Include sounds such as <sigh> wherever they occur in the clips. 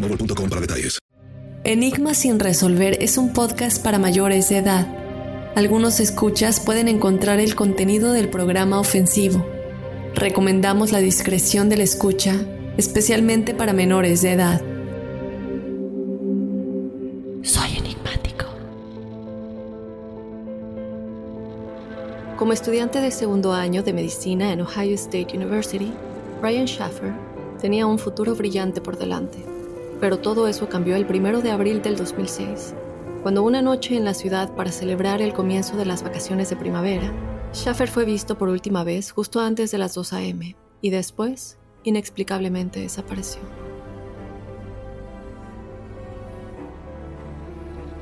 boostmobile.com para detalles. Enigma sin resolver es un podcast para mayores de edad. Algunos escuchas pueden encontrar el contenido del programa ofensivo. Recomendamos la discreción de la escucha, especialmente para menores de edad. Soy enigmático. Como estudiante de segundo año de medicina en Ohio State University, Brian Schaffer tenía un futuro brillante por delante. Pero todo eso cambió el primero de abril del 2006, cuando una noche en la ciudad para celebrar el comienzo de las vacaciones de primavera, Schaffer fue visto por última vez justo antes de las 2 a.m. y después, inexplicablemente, desapareció.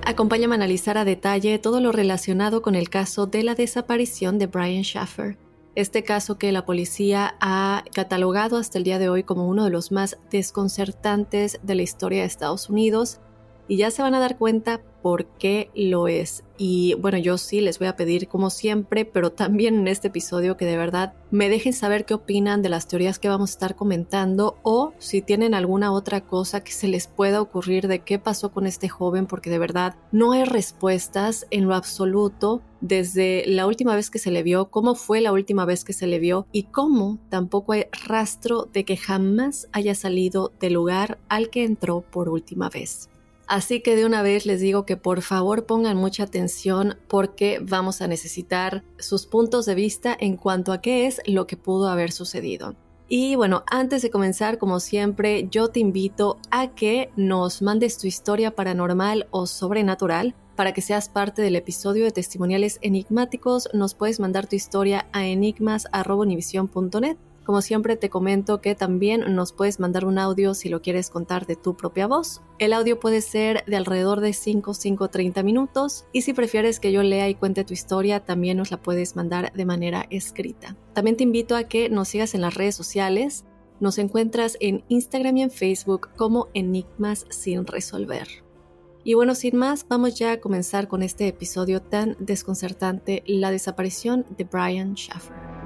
Acompáñame a analizar a detalle todo lo relacionado con el caso de la desaparición de Brian Schaffer, este caso que la policía ha catalogado hasta el día de hoy como uno de los más desconcertantes de la historia de Estados Unidos y ya se van a dar cuenta por qué lo es. Y bueno, yo sí les voy a pedir como siempre, pero también en este episodio que de verdad me dejen saber qué opinan de las teorías que vamos a estar comentando o si tienen alguna otra cosa que se les pueda ocurrir de qué pasó con este joven, porque de verdad no hay respuestas en lo absoluto desde la última vez que se le vio, cómo fue la última vez que se le vio y cómo tampoco hay rastro de que jamás haya salido del lugar al que entró por última vez. Así que de una vez les digo que por favor pongan mucha atención porque vamos a necesitar sus puntos de vista en cuanto a qué es lo que pudo haber sucedido. Y bueno, antes de comenzar, como siempre, yo te invito a que nos mandes tu historia paranormal o sobrenatural. Para que seas parte del episodio de testimoniales enigmáticos, nos puedes mandar tu historia a enigmas.univision.net. Como siempre te comento que también nos puedes mandar un audio si lo quieres contar de tu propia voz. El audio puede ser de alrededor de 5, 5, 30 minutos y si prefieres que yo lea y cuente tu historia también nos la puedes mandar de manera escrita. También te invito a que nos sigas en las redes sociales. Nos encuentras en Instagram y en Facebook como Enigmas sin resolver. Y bueno, sin más, vamos ya a comenzar con este episodio tan desconcertante, la desaparición de Brian Schaffer.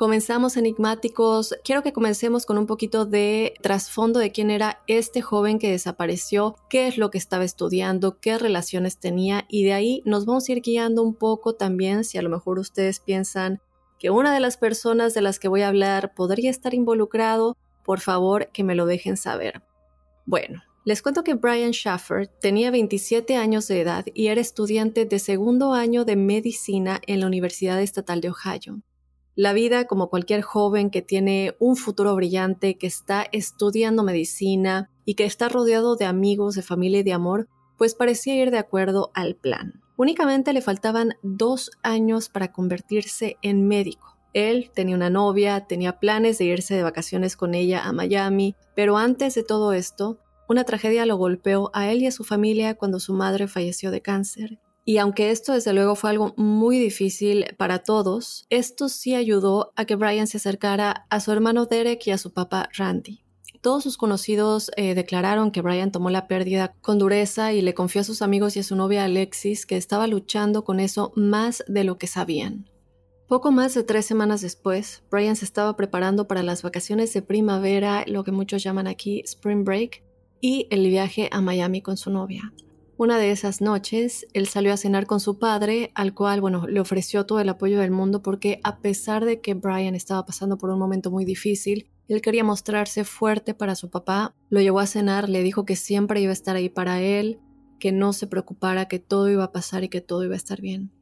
Comenzamos enigmáticos. Quiero que comencemos con un poquito de trasfondo de quién era este joven que desapareció, qué es lo que estaba estudiando, qué relaciones tenía y de ahí nos vamos a ir guiando un poco también si a lo mejor ustedes piensan que una de las personas de las que voy a hablar podría estar involucrado, por favor que me lo dejen saber. Bueno, les cuento que Brian Schaffer tenía 27 años de edad y era estudiante de segundo año de medicina en la Universidad Estatal de Ohio. La vida, como cualquier joven que tiene un futuro brillante, que está estudiando medicina y que está rodeado de amigos, de familia y de amor, pues parecía ir de acuerdo al plan. Únicamente le faltaban dos años para convertirse en médico. Él tenía una novia, tenía planes de irse de vacaciones con ella a Miami, pero antes de todo esto, una tragedia lo golpeó a él y a su familia cuando su madre falleció de cáncer. Y aunque esto desde luego fue algo muy difícil para todos, esto sí ayudó a que Brian se acercara a su hermano Derek y a su papá Randy. Todos sus conocidos eh, declararon que Brian tomó la pérdida con dureza y le confió a sus amigos y a su novia Alexis que estaba luchando con eso más de lo que sabían. Poco más de tres semanas después, Brian se estaba preparando para las vacaciones de primavera, lo que muchos llaman aquí Spring Break, y el viaje a Miami con su novia. Una de esas noches, él salió a cenar con su padre, al cual, bueno, le ofreció todo el apoyo del mundo porque a pesar de que Brian estaba pasando por un momento muy difícil, él quería mostrarse fuerte para su papá, lo llevó a cenar, le dijo que siempre iba a estar ahí para él, que no se preocupara, que todo iba a pasar y que todo iba a estar bien.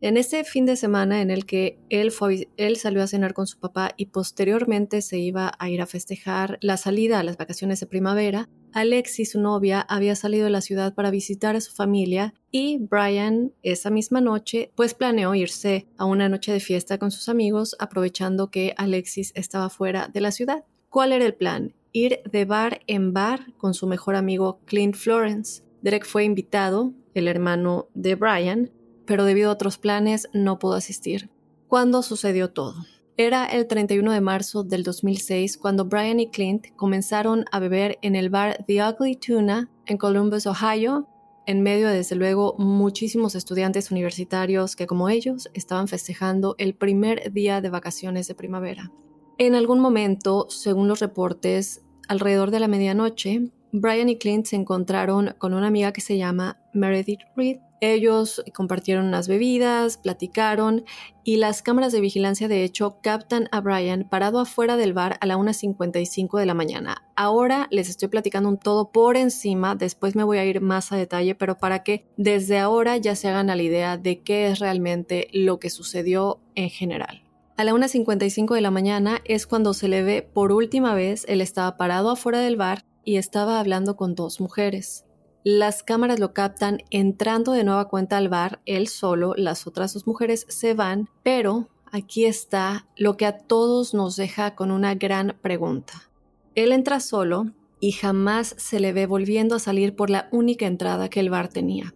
En ese fin de semana en el que él, fue, él salió a cenar con su papá y posteriormente se iba a ir a festejar la salida a las vacaciones de primavera, Alexis, su novia, había salido de la ciudad para visitar a su familia y Brian esa misma noche pues planeó irse a una noche de fiesta con sus amigos aprovechando que Alexis estaba fuera de la ciudad. ¿Cuál era el plan? Ir de bar en bar con su mejor amigo Clint Florence. Derek fue invitado, el hermano de Brian, pero debido a otros planes no pudo asistir. ¿Cuándo sucedió todo? Era el 31 de marzo del 2006 cuando Brian y Clint comenzaron a beber en el bar The Ugly Tuna en Columbus, Ohio, en medio de, desde luego, muchísimos estudiantes universitarios que, como ellos, estaban festejando el primer día de vacaciones de primavera. En algún momento, según los reportes, alrededor de la medianoche, Brian y Clint se encontraron con una amiga que se llama Meredith Reed, ellos compartieron unas bebidas, platicaron y las cámaras de vigilancia de hecho captan a Brian parado afuera del bar a la 1.55 de la mañana. Ahora les estoy platicando un todo por encima, después me voy a ir más a detalle, pero para que desde ahora ya se hagan a la idea de qué es realmente lo que sucedió en general. A la 1.55 de la mañana es cuando se le ve por última vez, él estaba parado afuera del bar y estaba hablando con dos mujeres. Las cámaras lo captan entrando de nueva cuenta al bar, él solo, las otras dos mujeres se van, pero aquí está lo que a todos nos deja con una gran pregunta. Él entra solo y jamás se le ve volviendo a salir por la única entrada que el bar tenía.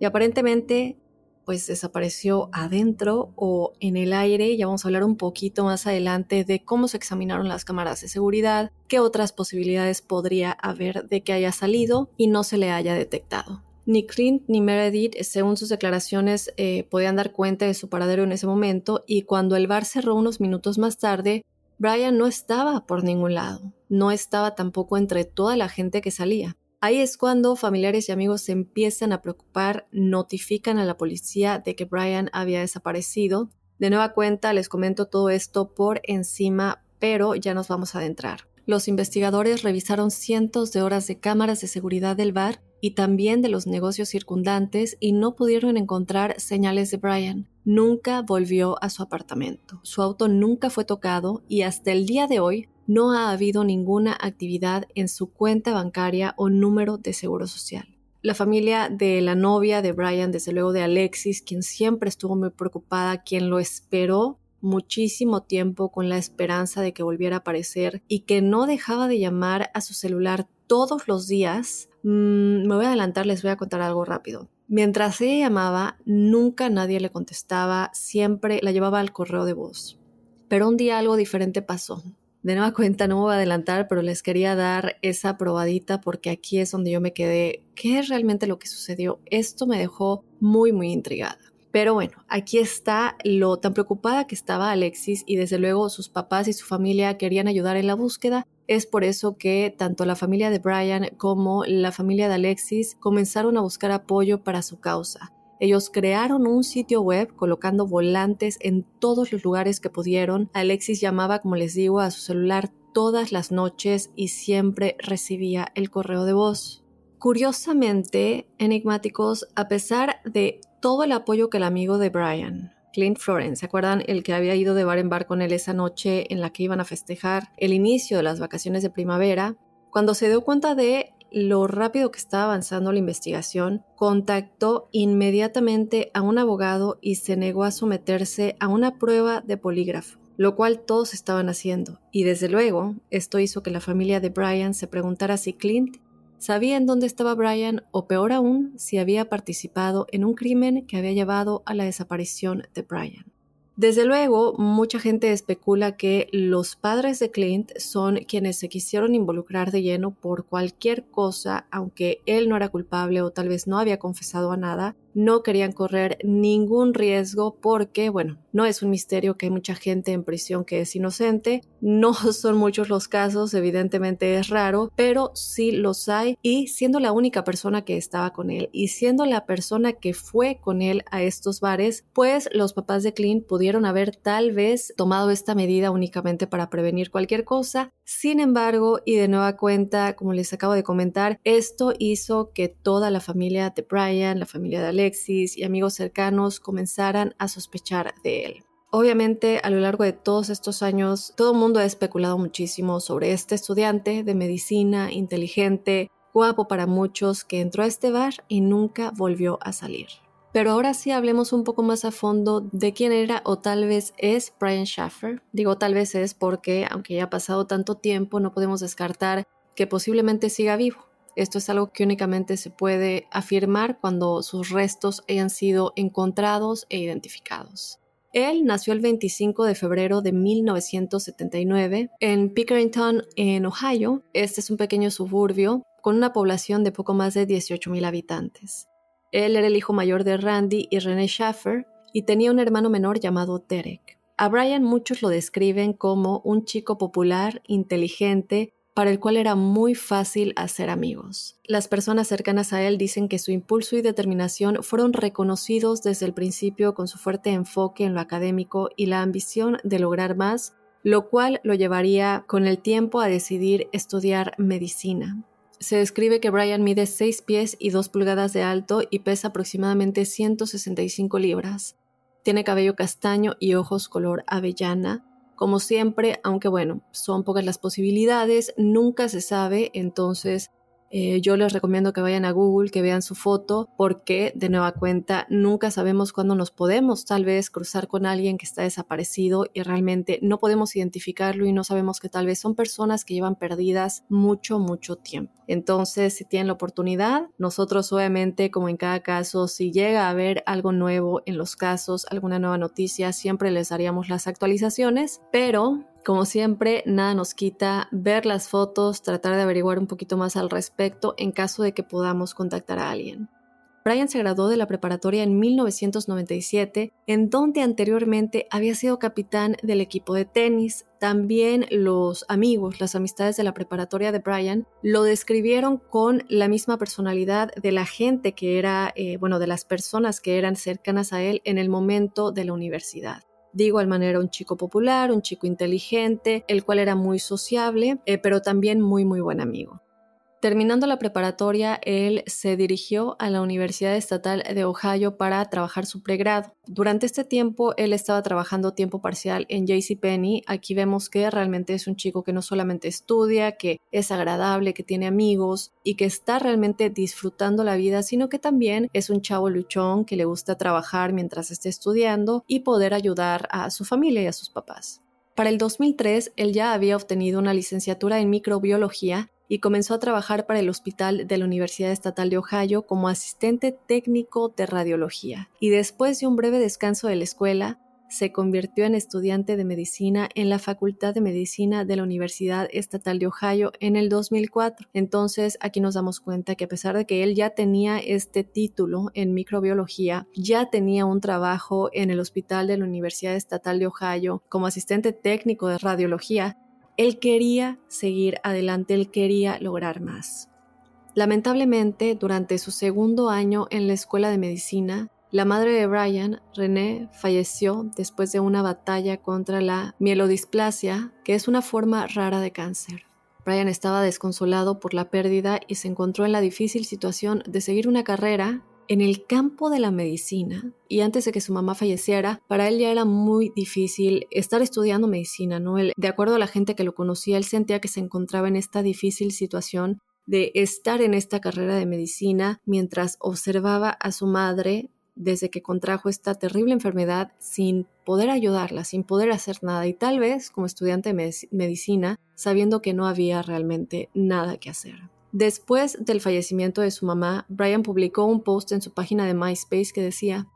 Y aparentemente pues desapareció adentro o en el aire. Ya vamos a hablar un poquito más adelante de cómo se examinaron las cámaras de seguridad, qué otras posibilidades podría haber de que haya salido y no se le haya detectado. Ni Clint ni Meredith, según sus declaraciones, eh, podían dar cuenta de su paradero en ese momento y cuando el bar cerró unos minutos más tarde, Brian no estaba por ningún lado, no estaba tampoco entre toda la gente que salía. Ahí es cuando familiares y amigos se empiezan a preocupar, notifican a la policía de que Brian había desaparecido. De nueva cuenta les comento todo esto por encima, pero ya nos vamos a adentrar. Los investigadores revisaron cientos de horas de cámaras de seguridad del bar y también de los negocios circundantes y no pudieron encontrar señales de Brian. Nunca volvió a su apartamento. Su auto nunca fue tocado y hasta el día de hoy no ha habido ninguna actividad en su cuenta bancaria o número de seguro social. La familia de la novia de Brian, desde luego de Alexis, quien siempre estuvo muy preocupada, quien lo esperó muchísimo tiempo con la esperanza de que volviera a aparecer y que no dejaba de llamar a su celular todos los días. Mm, me voy a adelantar, les voy a contar algo rápido. Mientras ella llamaba, nunca nadie le contestaba, siempre la llevaba al correo de voz. Pero un día algo diferente pasó. De nueva cuenta, no me voy a adelantar, pero les quería dar esa probadita porque aquí es donde yo me quedé. ¿Qué es realmente lo que sucedió? Esto me dejó muy, muy intrigada. Pero bueno, aquí está lo tan preocupada que estaba Alexis y desde luego sus papás y su familia querían ayudar en la búsqueda. Es por eso que tanto la familia de Brian como la familia de Alexis comenzaron a buscar apoyo para su causa. Ellos crearon un sitio web colocando volantes en todos los lugares que pudieron. Alexis llamaba, como les digo, a su celular todas las noches y siempre recibía el correo de voz. Curiosamente, enigmáticos, a pesar de todo el apoyo que el amigo de Brian, Clint Florence, ¿se acuerdan el que había ido de bar en bar con él esa noche en la que iban a festejar el inicio de las vacaciones de primavera? Cuando se dio cuenta de lo rápido que estaba avanzando la investigación, contactó inmediatamente a un abogado y se negó a someterse a una prueba de polígrafo, lo cual todos estaban haciendo. Y desde luego, esto hizo que la familia de Brian se preguntara si Clint sabía en dónde estaba Brian o peor aún, si había participado en un crimen que había llevado a la desaparición de Brian. Desde luego, mucha gente especula que los padres de Clint son quienes se quisieron involucrar de lleno por cualquier cosa, aunque él no era culpable o tal vez no había confesado a nada, no querían correr ningún riesgo porque, bueno, no es un misterio que hay mucha gente en prisión que es inocente, no <laughs> son muchos los casos, evidentemente es raro, pero sí los hay y siendo la única persona que estaba con él y siendo la persona que fue con él a estos bares, pues los papás de Clint pudieron haber tal vez tomado esta medida únicamente para prevenir cualquier cosa. Sin embargo, y de nueva cuenta, como les acabo de comentar, esto hizo que toda la familia de Brian, la familia de Alexis y amigos cercanos comenzaran a sospechar de él. Obviamente, a lo largo de todos estos años, todo el mundo ha especulado muchísimo sobre este estudiante de medicina, inteligente, guapo para muchos, que entró a este bar y nunca volvió a salir. Pero ahora sí hablemos un poco más a fondo de quién era o tal vez es Brian Schaffer. Digo tal vez es porque, aunque ya ha pasado tanto tiempo, no podemos descartar que posiblemente siga vivo. Esto es algo que únicamente se puede afirmar cuando sus restos hayan sido encontrados e identificados. Él nació el 25 de febrero de 1979 en Pickerington, en Ohio. Este es un pequeño suburbio con una población de poco más de 18.000 habitantes. Él era el hijo mayor de Randy y René Schaffer y tenía un hermano menor llamado Derek. A Brian muchos lo describen como un chico popular, inteligente, para el cual era muy fácil hacer amigos. Las personas cercanas a él dicen que su impulso y determinación fueron reconocidos desde el principio con su fuerte enfoque en lo académico y la ambición de lograr más, lo cual lo llevaría con el tiempo a decidir estudiar medicina. Se describe que Brian mide 6 pies y 2 pulgadas de alto y pesa aproximadamente 165 libras. Tiene cabello castaño y ojos color avellana. Como siempre, aunque bueno, son pocas las posibilidades, nunca se sabe, entonces eh, yo les recomiendo que vayan a Google, que vean su foto, porque de nueva cuenta nunca sabemos cuándo nos podemos tal vez cruzar con alguien que está desaparecido y realmente no podemos identificarlo y no sabemos que tal vez son personas que llevan perdidas mucho, mucho tiempo. Entonces, si tienen la oportunidad, nosotros obviamente, como en cada caso, si llega a haber algo nuevo en los casos, alguna nueva noticia, siempre les daríamos las actualizaciones, pero como siempre, nada nos quita ver las fotos, tratar de averiguar un poquito más al respecto en caso de que podamos contactar a alguien. Brian se graduó de la preparatoria en 1997, en donde anteriormente había sido capitán del equipo de tenis. También los amigos, las amistades de la preparatoria de Brian, lo describieron con la misma personalidad de la gente que era, eh, bueno, de las personas que eran cercanas a él en el momento de la universidad. De igual manera, un chico popular, un chico inteligente, el cual era muy sociable, eh, pero también muy, muy buen amigo. Terminando la preparatoria, él se dirigió a la Universidad Estatal de Ohio para trabajar su pregrado. Durante este tiempo, él estaba trabajando tiempo parcial en JCPenney. Aquí vemos que realmente es un chico que no solamente estudia, que es agradable, que tiene amigos y que está realmente disfrutando la vida, sino que también es un chavo luchón que le gusta trabajar mientras esté estudiando y poder ayudar a su familia y a sus papás. Para el 2003, él ya había obtenido una licenciatura en microbiología y comenzó a trabajar para el hospital de la Universidad Estatal de Ohio como asistente técnico de radiología. Y después de un breve descanso de la escuela, se convirtió en estudiante de medicina en la Facultad de Medicina de la Universidad Estatal de Ohio en el 2004. Entonces, aquí nos damos cuenta que a pesar de que él ya tenía este título en microbiología, ya tenía un trabajo en el Hospital de la Universidad Estatal de Ohio como asistente técnico de radiología, él quería seguir adelante, él quería lograr más. Lamentablemente, durante su segundo año en la escuela de medicina, la madre de Brian, René, falleció después de una batalla contra la mielodisplasia, que es una forma rara de cáncer. Brian estaba desconsolado por la pérdida y se encontró en la difícil situación de seguir una carrera en el campo de la medicina y antes de que su mamá falleciera, para él ya era muy difícil estar estudiando medicina, ¿no? de acuerdo a la gente que lo conocía, él sentía que se encontraba en esta difícil situación de estar en esta carrera de medicina mientras observaba a su madre desde que contrajo esta terrible enfermedad sin poder ayudarla, sin poder hacer nada y tal vez como estudiante de medicina sabiendo que no había realmente nada que hacer. Después del fallecimiento de su mamá, Brian publicó un post en su página de MySpace que decía,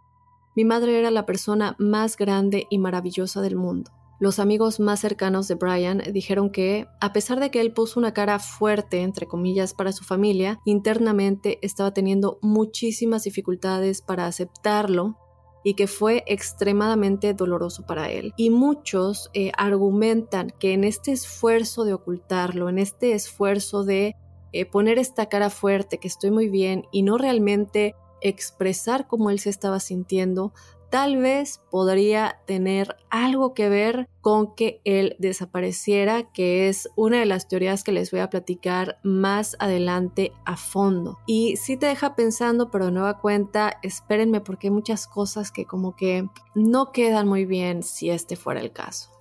Mi madre era la persona más grande y maravillosa del mundo. Los amigos más cercanos de Brian dijeron que, a pesar de que él puso una cara fuerte, entre comillas, para su familia, internamente estaba teniendo muchísimas dificultades para aceptarlo y que fue extremadamente doloroso para él. Y muchos eh, argumentan que en este esfuerzo de ocultarlo, en este esfuerzo de eh, poner esta cara fuerte, que estoy muy bien, y no realmente expresar cómo él se estaba sintiendo, tal vez podría tener algo que ver con que él desapareciera, que es una de las teorías que les voy a platicar más adelante a fondo. Y si te deja pensando, pero de nueva cuenta, espérenme porque hay muchas cosas que como que no quedan muy bien si este fuera el caso.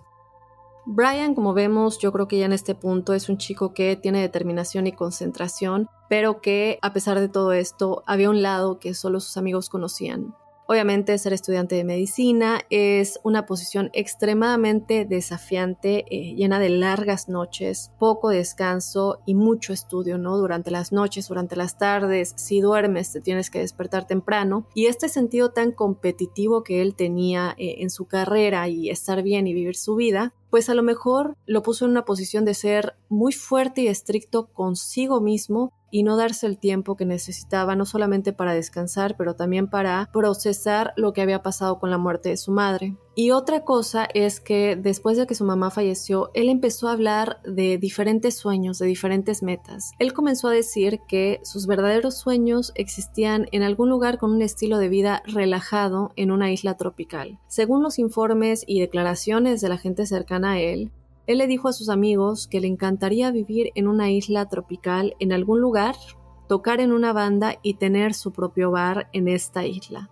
Brian, como vemos, yo creo que ya en este punto es un chico que tiene determinación y concentración, pero que a pesar de todo esto había un lado que solo sus amigos conocían. Obviamente ser estudiante de medicina es una posición extremadamente desafiante, eh, llena de largas noches, poco descanso y mucho estudio, ¿no? Durante las noches, durante las tardes, si duermes te tienes que despertar temprano y este sentido tan competitivo que él tenía eh, en su carrera y estar bien y vivir su vida, pues a lo mejor lo puso en una posición de ser muy fuerte y estricto consigo mismo y no darse el tiempo que necesitaba, no solamente para descansar, pero también para procesar lo que había pasado con la muerte de su madre. Y otra cosa es que después de que su mamá falleció, él empezó a hablar de diferentes sueños, de diferentes metas. Él comenzó a decir que sus verdaderos sueños existían en algún lugar con un estilo de vida relajado en una isla tropical. Según los informes y declaraciones de la gente cercana a él, él le dijo a sus amigos que le encantaría vivir en una isla tropical en algún lugar, tocar en una banda y tener su propio bar en esta isla.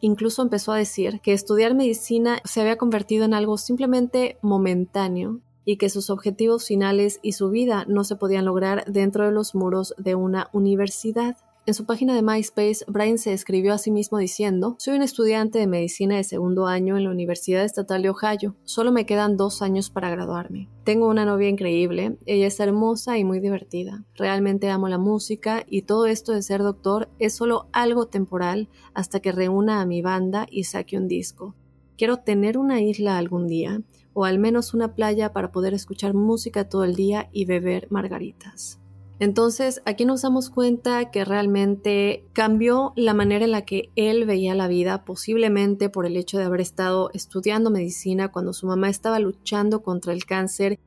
Incluso empezó a decir que estudiar medicina se había convertido en algo simplemente momentáneo y que sus objetivos finales y su vida no se podían lograr dentro de los muros de una universidad. En su página de MySpace, Brian se escribió a sí mismo diciendo, soy un estudiante de medicina de segundo año en la Universidad Estatal de Ohio. Solo me quedan dos años para graduarme. Tengo una novia increíble, ella es hermosa y muy divertida. Realmente amo la música y todo esto de ser doctor es solo algo temporal hasta que reúna a mi banda y saque un disco. Quiero tener una isla algún día, o al menos una playa para poder escuchar música todo el día y beber margaritas. Entonces, aquí nos damos cuenta que realmente cambió la manera en la que él veía la vida, posiblemente por el hecho de haber estado estudiando medicina cuando su mamá estaba luchando contra el cáncer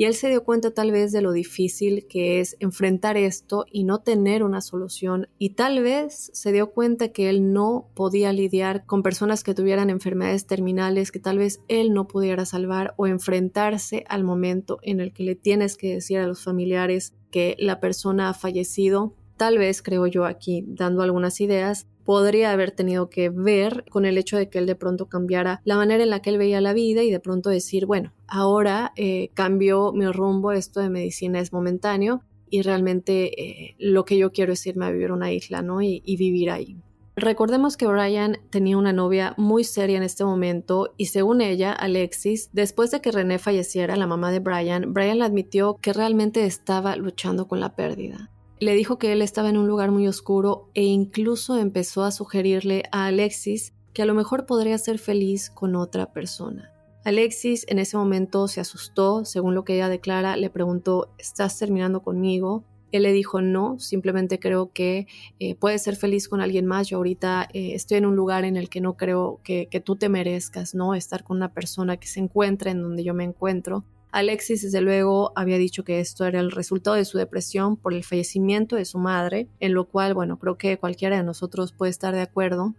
y él se dio cuenta tal vez de lo difícil que es enfrentar esto y no tener una solución. Y tal vez se dio cuenta que él no podía lidiar con personas que tuvieran enfermedades terminales que tal vez él no pudiera salvar o enfrentarse al momento en el que le tienes que decir a los familiares que la persona ha fallecido. Tal vez, creo yo aquí, dando algunas ideas, podría haber tenido que ver con el hecho de que él de pronto cambiara la manera en la que él veía la vida y de pronto decir, bueno, ahora eh, cambio mi rumbo, esto de medicina es momentáneo y realmente eh, lo que yo quiero es irme a vivir una isla, ¿no? Y, y vivir ahí. Recordemos que Brian tenía una novia muy seria en este momento y según ella, Alexis, después de que René falleciera, la mamá de Brian, Brian le admitió que realmente estaba luchando con la pérdida le dijo que él estaba en un lugar muy oscuro e incluso empezó a sugerirle a Alexis que a lo mejor podría ser feliz con otra persona. Alexis en ese momento se asustó, según lo que ella declara, le preguntó, ¿estás terminando conmigo? Él le dijo, no, simplemente creo que eh, puedes ser feliz con alguien más. Yo ahorita eh, estoy en un lugar en el que no creo que, tú te merezcas, ¿no? Estar con una persona que se encuentra en donde yo me encuentro. Alexis, desde luego, había dicho que esto era el resultado de su depresión por el fallecimiento de su madre, en lo cual, bueno, creo que cualquiera de nosotros puede estar de acuerdo.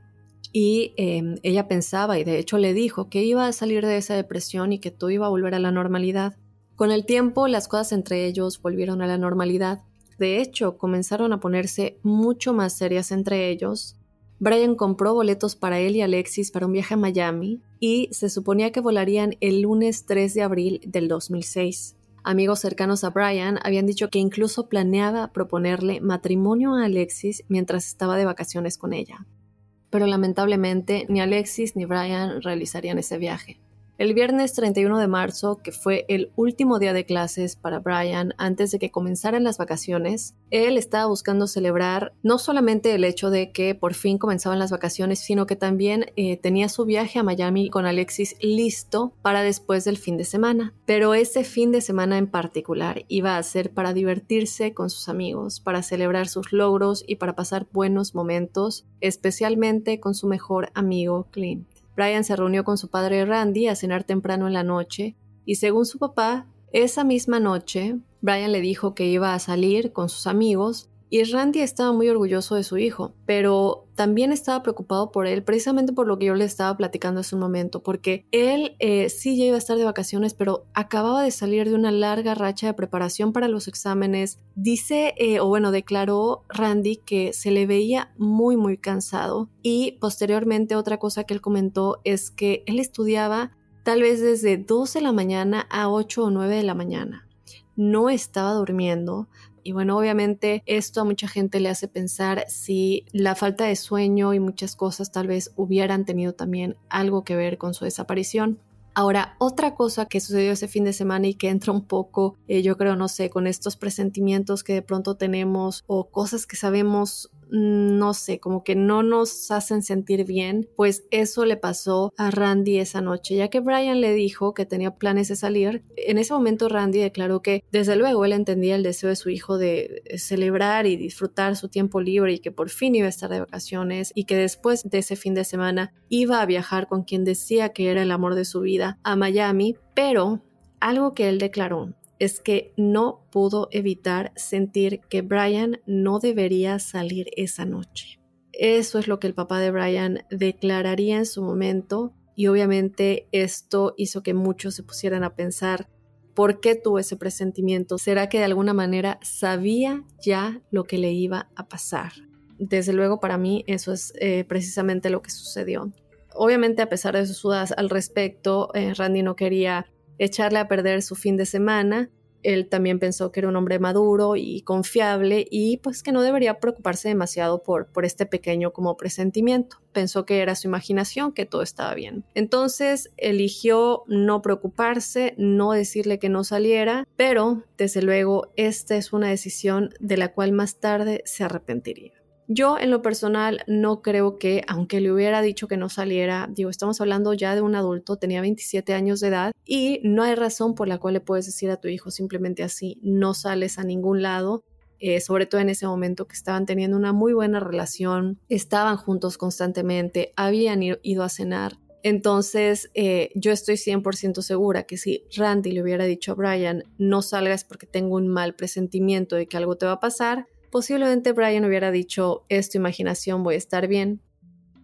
Y em, ella pensaba, y de hecho le dijo, que iba a salir de esa depresión y que todo iba a volver a la normalidad. Con el tiempo, las cosas entre ellos volvieron a la normalidad. De hecho, comenzaron a ponerse mucho más serias entre ellos, Brian compró boletos para él y Alexis para un viaje a Miami y se suponía que volarían el lunes 3 de abril del 2006. Amigos cercanos a Brian habían dicho que incluso planeaba proponerle matrimonio a Alexis mientras estaba de vacaciones con ella. Pero lamentablemente ni Alexis ni Brian realizarían ese viaje. El viernes 31 de marzo, que fue el último día de clases para Brian antes de que comenzaran las vacaciones, él estaba buscando celebrar no solamente el hecho de que por fin comenzaban las vacaciones, sino que también eh, tenía su viaje a Miami con Alexis listo para después del fin de semana. Pero ese fin de semana en particular iba a ser para divertirse con sus amigos, para celebrar sus logros y para pasar buenos momentos, especialmente con su mejor amigo Clint. Brian se reunió con su padre Randy a cenar temprano en la noche y según su papá, esa misma noche, Brian le dijo que iba a salir con sus amigos y Randy estaba muy orgulloso de su hijo, pero también estaba preocupado por él, precisamente por lo que yo le estaba platicando hace un momento, porque él eh, sí ya iba a estar de vacaciones, pero acababa de salir de una larga racha de preparación para los exámenes. Dice, eh, o bueno, declaró Randy que se le veía muy, muy cansado. Y posteriormente otra cosa que él comentó es que él estudiaba tal vez desde 2 de la mañana a 8 o 9 de la mañana. No estaba durmiendo, y bueno, obviamente esto a mucha gente le hace pensar si la falta de sueño y muchas cosas tal vez hubieran tenido también algo que ver con su desaparición. Ahora, otra cosa que sucedió ese fin de semana y que entra un poco, eh, yo creo, no sé, con estos presentimientos que de pronto tenemos o cosas que sabemos no sé, como que no nos hacen sentir bien, pues eso le pasó a Randy esa noche, ya que Brian le dijo que tenía planes de salir. En ese momento Randy declaró que desde luego él entendía el deseo de su hijo de celebrar y disfrutar su tiempo libre y que por fin iba a estar de vacaciones y que después de ese fin de semana iba a viajar con quien decía que era el amor de su vida a Miami, pero algo que él declaró es que no pudo evitar sentir que Brian no debería salir esa noche. Eso es lo que el papá de Brian declararía en su momento y obviamente esto hizo que muchos se pusieran a pensar por qué tuvo ese presentimiento. ¿Será que de alguna manera sabía ya lo que le iba a pasar? Desde luego para mí eso es eh, precisamente lo que sucedió. Obviamente a pesar de sus dudas al respecto, eh, Randy no quería echarle a perder su fin de semana. Él también pensó que era un hombre maduro y confiable y pues que no debería preocuparse demasiado por, por este pequeño como presentimiento. Pensó que era su imaginación, que todo estaba bien. Entonces eligió no preocuparse, no decirle que no saliera, pero desde luego esta es una decisión de la cual más tarde se arrepentiría. Yo en lo personal no creo que, aunque le hubiera dicho que no saliera, digo, estamos hablando ya de un adulto, tenía 27 años de edad y no hay razón por la cual le puedes decir a tu hijo simplemente así, no sales a ningún lado. Eh, sobre todo en ese momento que estaban teniendo una muy buena relación, estaban juntos constantemente, habían ido a cenar Entonces, eh, yo estoy 100% segura que si Randy le hubiera dicho a Brian, no salgas porque tengo un mal presentimiento de que algo te va a pasar, posiblemente Brian hubiera dicho, es tu imaginación, voy a estar bien.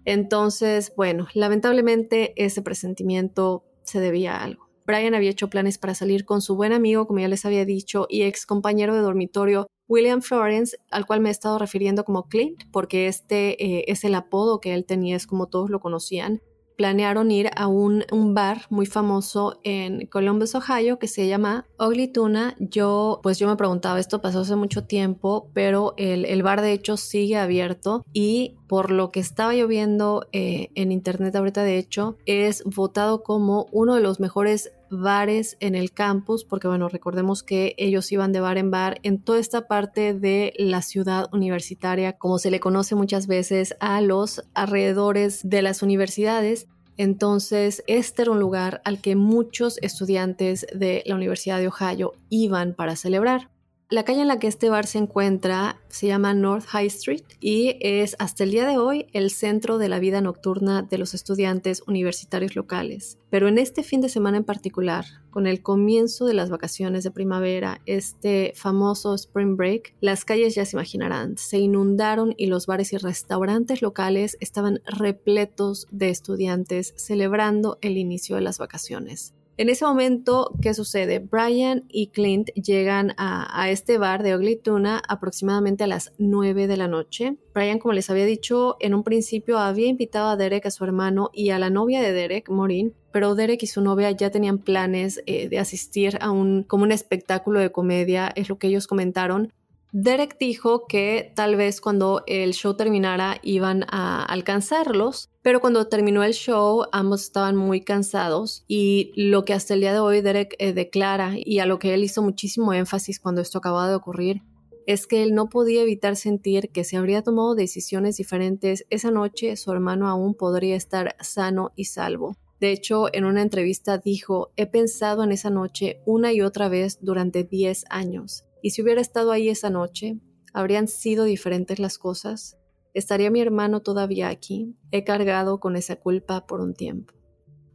Entonces, bueno, lamentablemente ese presentimiento se debía a algo. Brian había hecho planes para salir con su buen amigo, como ya les había dicho, y ex compañero de dormitorio William Florence, al cual me he estado refiriendo como Clint, porque este eh, es el apodo que él tenía, es como todos lo conocían planearon ir a un, bar muy famoso en Columbus, Ohio, que se llama Ugly Tuna. Yo, pues yo me preguntaba, esto pasó hace mucho tiempo, pero el, bar de hecho sigue abierto y por lo que estaba lloviendo eh, en internet ahorita de hecho, es votado como uno de los mejores bares en el campus, porque bueno, recordemos que ellos iban de bar en bar en toda esta parte de la ciudad universitaria, como se le conoce muchas veces a los alrededores de las universidades. Entonces, este era un lugar al que muchos estudiantes de la Universidad de Ohio iban para celebrar. La calle en la que este bar se encuentra se llama North High Street y es hasta el día de hoy el centro de la vida nocturna de los estudiantes universitarios locales. Pero en este fin de semana en particular, con el comienzo de las vacaciones de primavera, este famoso Spring Break, las calles ya se imaginarán, se inundaron y los bares y restaurantes locales estaban repletos de estudiantes celebrando el inicio de las vacaciones. En ese momento, ¿qué sucede? Brian y Clint llegan a, este bar de Ugly Tuna aproximadamente a las 9 de la noche. Brian, como les había dicho, en un principio había invitado a Derek, a su hermano, y a la novia de Derek, Maureen, pero Derek y su novia ya tenían planes eh, de asistir a un, como un espectáculo de comedia, es lo que ellos comentaron, Derek dijo que tal vez cuando el show terminara iban a alcanzarlos, pero cuando terminó el show ambos estaban muy cansados y lo que hasta el día de hoy Derek eh, declara y a lo que él hizo muchísimo énfasis cuando esto acababa de ocurrir es que él no podía evitar sentir que si habría tomado decisiones diferentes esa noche su hermano aún podría estar sano y salvo. De hecho, en una entrevista dijo, he pensado en esa noche una y otra vez durante 10 años. Y si hubiera estado ahí esa noche, ¿habrían sido diferentes las cosas? ¿Estaría mi hermano todavía aquí? He cargado con esa culpa por un tiempo.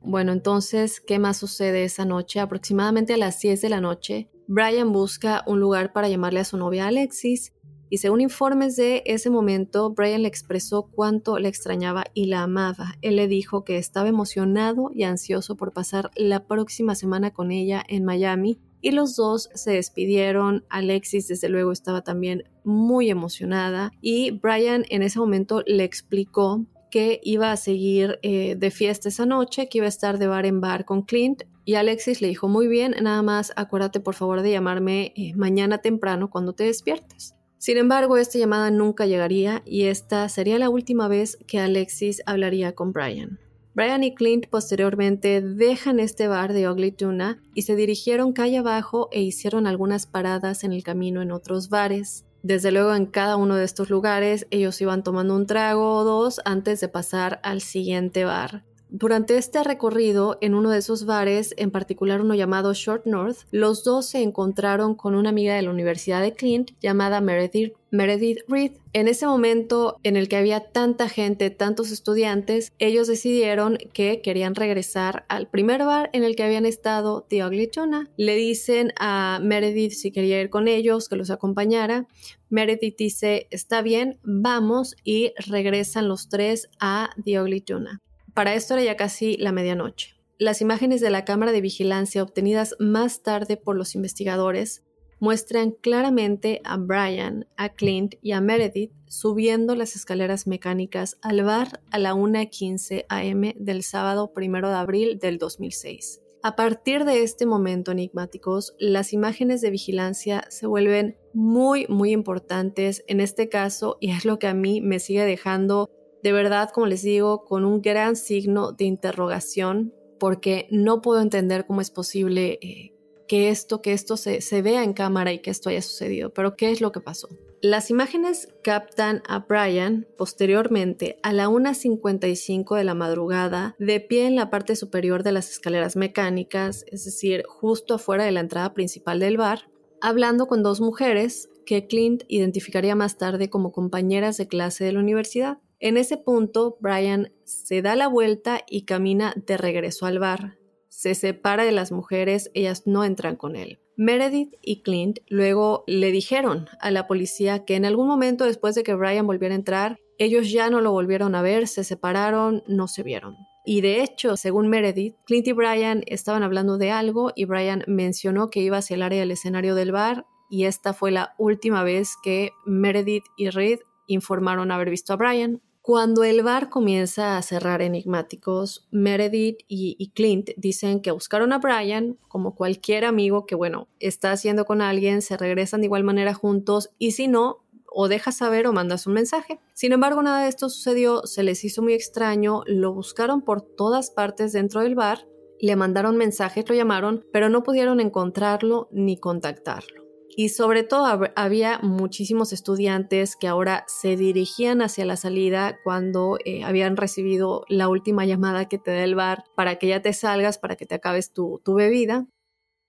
Bueno, entonces, ¿qué más sucede esa noche? Aproximadamente a las 10 de la noche, Brian busca un lugar para llamarle a su novia Alexis y según informes de ese momento, Brian le expresó cuánto le extrañaba y la amaba. Él le dijo que estaba emocionado y ansioso por pasar la próxima semana con ella en Miami y los dos se despidieron. Alexis desde luego estaba también muy emocionada y Brian en ese momento le explicó que iba a seguir eh, de fiesta esa noche, que iba a estar de bar en bar con Clint. Y Alexis le dijo, muy bien, nada más acuérdate por favor de llamarme eh, mañana temprano cuando te despiertes. Sin embargo, esta llamada nunca llegaría y esta sería la última vez que Alexis hablaría con Brian. Brian y Clint posteriormente dejan este bar de Ugly Tuna y se dirigieron calle abajo e hicieron algunas paradas en el camino en otros bares. Desde luego en cada uno de estos lugares ellos iban tomando un trago o dos antes de pasar al siguiente bar. Durante este recorrido, en uno de esos bares, en particular uno llamado Short North, los dos se encontraron con una amiga de la Universidad de Clint llamada Meredith, Meredith Reed. En ese momento en el que había tanta gente, tantos estudiantes, ellos decidieron que querían regresar al primer bar en el que habían estado The Ugly. Le dicen a Meredith si quería ir con ellos, que los acompañara. Meredith dice, está bien, vamos y regresan los tres a The. Para esto era ya casi la medianoche. Las imágenes de la cámara de vigilancia obtenidas más tarde por los investigadores muestran claramente a Brian, a Clint y a Meredith subiendo las escaleras mecánicas al bar a la 1.15 am del sábado 1 de abril del 2006. A partir de este momento, enigmáticos, las imágenes de vigilancia se vuelven muy, muy importantes en este caso y es lo que a mí me sigue dejando de verdad, como les digo, con un gran signo de interrogación, porque no puedo entender cómo es posible eh, que esto, que esto se, se vea en cámara y que esto haya sucedido. Pero, ¿qué es lo que pasó? Las imágenes captan a Brian posteriormente a la 1.55 de la madrugada, de pie en la parte superior de las escaleras mecánicas, es decir, justo afuera de la entrada principal del bar, hablando con dos mujeres que Clint identificaría más tarde como compañeras de clase de la universidad. En ese punto, Brian se da la vuelta y camina de regreso al bar. Se separa de las mujeres, ellas no entran con él. Meredith y Clint luego le dijeron a la policía que en algún momento después de que Brian volviera a entrar, ellos ya no lo volvieron a ver, se separaron, no se vieron. Y de hecho, según Meredith, Clint y Brian estaban hablando de algo y Brian mencionó que iba hacia el área del escenario del bar y esta fue la última vez que Meredith y Reed informaron haber visto a Brian. Cuando el bar comienza a cerrar enigmáticos, Meredith y, Clint dicen que buscaron a Brian como cualquier amigo que, bueno, está haciendo con alguien, se regresan de igual manera juntos y si no, o dejas saber o mandas un mensaje. Sin embargo, nada de esto sucedió, se les hizo muy extraño, lo buscaron por todas partes dentro del bar, le mandaron mensajes, lo llamaron, pero no pudieron encontrarlo ni contactarlo. Y sobre todo había muchísimos estudiantes que ahora se dirigían hacia la salida cuando eh, habían recibido la última llamada que te da el bar para que ya te salgas, para que te acabes tu, bebida.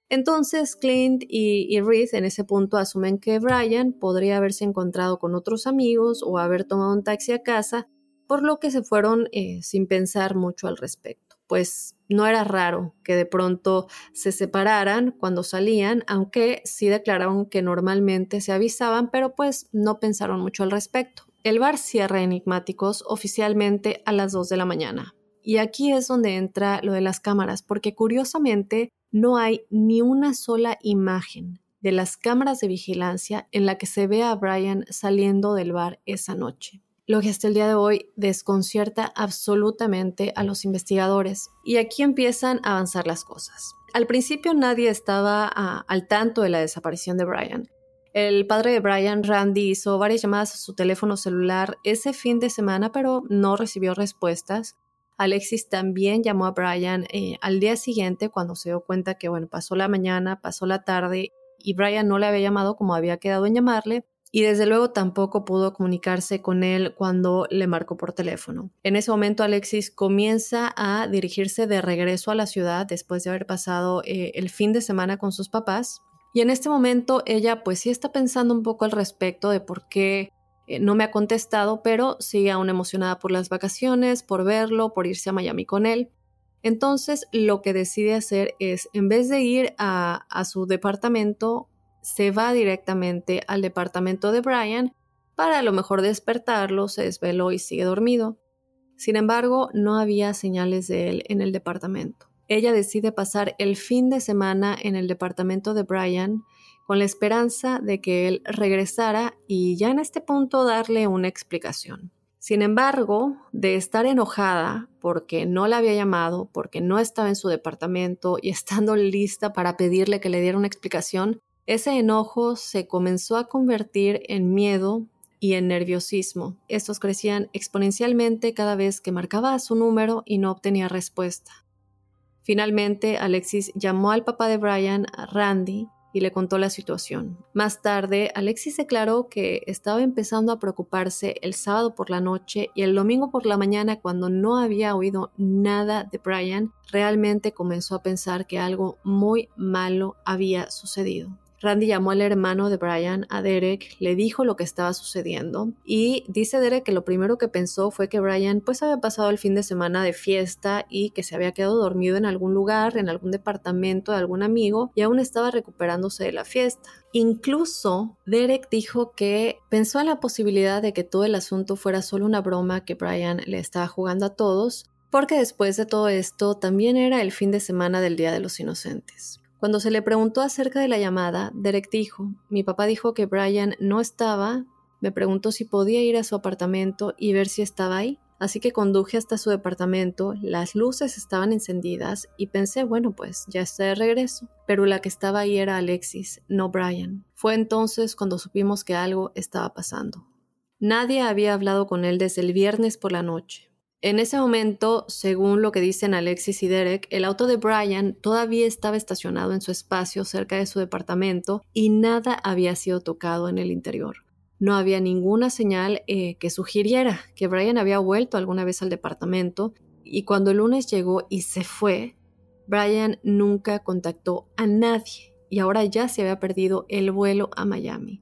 Entonces Clint y, y Reed en ese punto asumen que Brian podría haberse encontrado con otros amigos o haber tomado un taxi a casa, por lo que se fueron eh, sin pensar mucho al respecto pues no era raro que de pronto se separaran cuando salían, aunque sí declararon que normalmente se avisaban, pero pues no pensaron mucho al respecto. El bar cierra enigmáticos oficialmente a las 2 de la mañana. Y aquí es donde entra lo de las cámaras, porque curiosamente no hay ni una sola imagen de las cámaras de vigilancia en la que se ve a Brian saliendo del bar esa noche lo que hasta el día de hoy desconcierta absolutamente a los investigadores. Y aquí empiezan a avanzar las cosas. Al principio nadie estaba al tanto de la desaparición de Brian. El padre de Brian, Randy, hizo varias llamadas a su teléfono celular ese fin de semana, pero no recibió respuestas. Alexis también llamó a Brian eh, al día siguiente cuando se dio cuenta que, bueno, pasó la mañana, pasó la tarde y Brian no le había llamado como había quedado en llamarle y desde luego tampoco pudo comunicarse con él cuando le marcó por teléfono. En ese momento Alexis comienza a dirigirse de regreso a la ciudad después de haber pasado eh, el fin de semana con sus papás y en este momento ella pues sí está pensando un poco al respecto de por qué eh, no me ha contestado, pero sigue aún emocionada por las vacaciones, por verlo, por irse a Miami con él. Entonces lo que decide hacer es, en vez de ir a, a su departamento, se va directamente al departamento de Brian para a lo mejor despertarlo, se desveló y sigue dormido. Sin embargo, no había señales de él en el departamento. Ella decide pasar el fin de semana en el departamento de Brian con la esperanza de que él regresara y ya en este punto darle una explicación. Sin embargo, de estar enojada porque no la había llamado, porque no estaba en su departamento y estando lista para pedirle que le diera una explicación, ese enojo se comenzó a convertir en miedo y en nerviosismo. Estos crecían exponencialmente cada vez que marcaba su número y no obtenía respuesta. Finalmente, Alexis llamó al papá de Brian, Randy, y le contó la situación. Más tarde, Alexis declaró que estaba empezando a preocuparse el sábado por la noche y el domingo por la mañana cuando no había oído nada de Brian, realmente comenzó a pensar que algo muy malo había sucedido. Randy llamó al hermano de Brian, a Derek, le dijo lo que estaba sucediendo y dice Derek que lo primero que pensó fue que Brian pues había pasado el fin de semana de fiesta y que se había quedado dormido en algún lugar, en algún departamento de algún amigo y aún estaba recuperándose de la fiesta. Incluso Derek dijo que pensó en la posibilidad de que todo el asunto fuera solo una broma que Brian le estaba jugando a todos porque después de todo esto también era el fin de semana del Día de los Inocentes. Cuando se le preguntó acerca de la llamada, Derek dijo, mi papá dijo que Brian no estaba, me preguntó si podía ir a su apartamento y ver si estaba ahí. Así que conduje hasta su departamento, las luces estaban encendidas y pensé, bueno, pues ya está de regreso. Pero la que estaba ahí era Alexis, no Brian. Fue entonces cuando supimos que algo estaba pasando. Nadie había hablado con él desde el viernes por la noche. En ese momento, según lo que dicen Alexis y Derek, el auto de Brian todavía estaba estacionado en su espacio cerca de su departamento y nada había sido tocado en el interior. No había ninguna señal eh, que sugiriera que Brian había vuelto alguna vez al departamento y cuando el lunes llegó y se fue, Brian nunca contactó a nadie y ahora ya se había perdido el vuelo a Miami.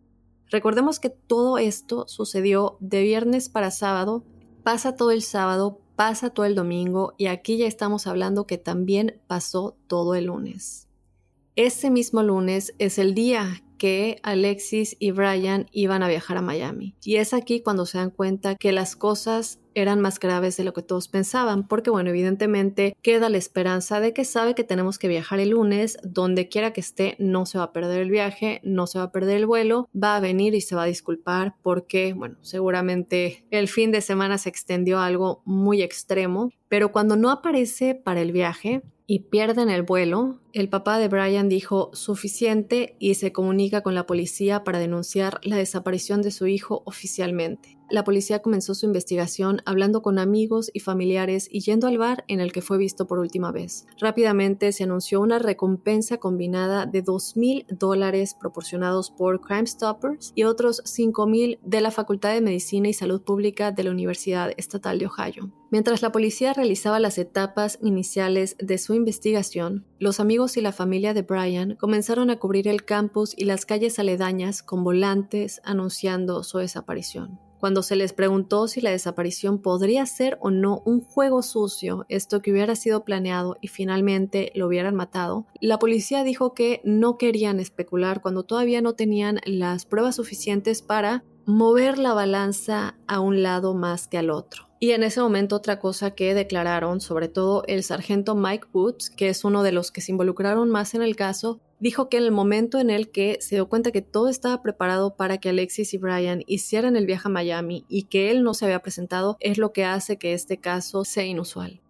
Recordemos que todo esto sucedió de viernes para sábado Pasa todo el sábado, pasa todo el domingo y aquí ya estamos hablando que también pasó todo el lunes. Ese mismo lunes es el día que Alexis y Brian iban a viajar a Miami. Y es aquí cuando se dan cuenta que las cosas eran más graves de lo que todos pensaban, porque bueno, evidentemente queda la esperanza de que sabe que tenemos que viajar el lunes, donde quiera que esté, no se va a perder el viaje, no se va a perder el vuelo, va a venir y se va a disculpar porque, bueno, seguramente el fin de semana se extendió a algo muy extremo, pero cuando no aparece para el viaje, y pierden el vuelo, el papá de Brian dijo suficiente y se comunica con la policía para denunciar la desaparición de su hijo oficialmente la policía comenzó su investigación hablando con amigos y familiares y yendo al bar en el que fue visto por última vez. Rápidamente se anunció una recompensa combinada de 2 mil dólares proporcionados por Crime Stoppers y otros 5 mil de la Facultad de Medicina y Salud Pública de la Universidad Estatal de Ohio. Mientras la policía realizaba las etapas iniciales de su investigación, los amigos y la familia de Brian comenzaron a cubrir el campus y las calles aledañas con volantes anunciando su desaparición. Cuando se les preguntó si la desaparición podría ser o no un juego sucio, esto que hubiera sido planeado y finalmente lo hubieran matado, la policía dijo que no querían especular cuando todavía no tenían las pruebas suficientes para mover la balanza a un lado más que al otro. Y en ese momento otra cosa que declararon, sobre todo el sargento Mike Woods, que es uno de los que se involucraron más en el caso, dijo que en el momento en el que se dio cuenta que todo estaba preparado para que Alexis y Brian hicieran el viaje a Miami y que él no se había presentado es lo que hace que este caso sea inusual.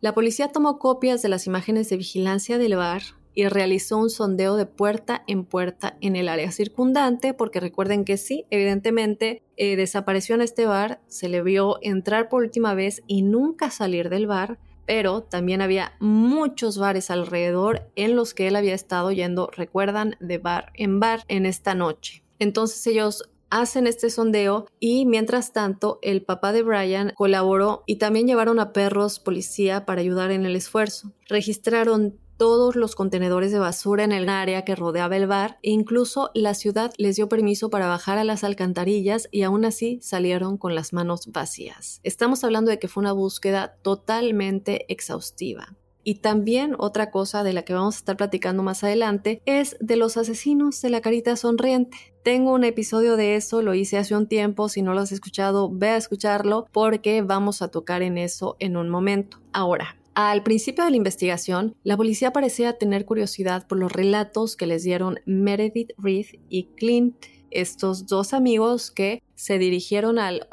La policía tomó copias de las imágenes de vigilancia del bar y realizó un sondeo de puerta en puerta en el área circundante, porque recuerden que sí, evidentemente eh, desapareció en este bar, se le vio entrar por última vez y nunca salir del bar, pero también había muchos bares alrededor en los que él había estado yendo, recuerdan, de bar en bar en esta noche. Entonces ellos hacen este sondeo y mientras tanto el papá de Brian colaboró y también llevaron a perros policía para ayudar en el esfuerzo. Registraron todos los contenedores de basura en el área que rodeaba el bar e incluso la ciudad les dio permiso para bajar a las alcantarillas y aún así salieron con las manos vacías. Estamos hablando de que fue una búsqueda totalmente exhaustiva. Y también otra cosa de la que vamos a estar platicando más adelante es de los asesinos de la carita sonriente. Tengo un episodio de eso, lo hice hace un tiempo, si no lo has escuchado, ve a escucharlo porque vamos a tocar en eso en un momento. Ahora, al principio de la investigación, la policía parecía tener curiosidad por los relatos que les dieron Meredith Reed y Clint, estos dos amigos que se dirigieron al,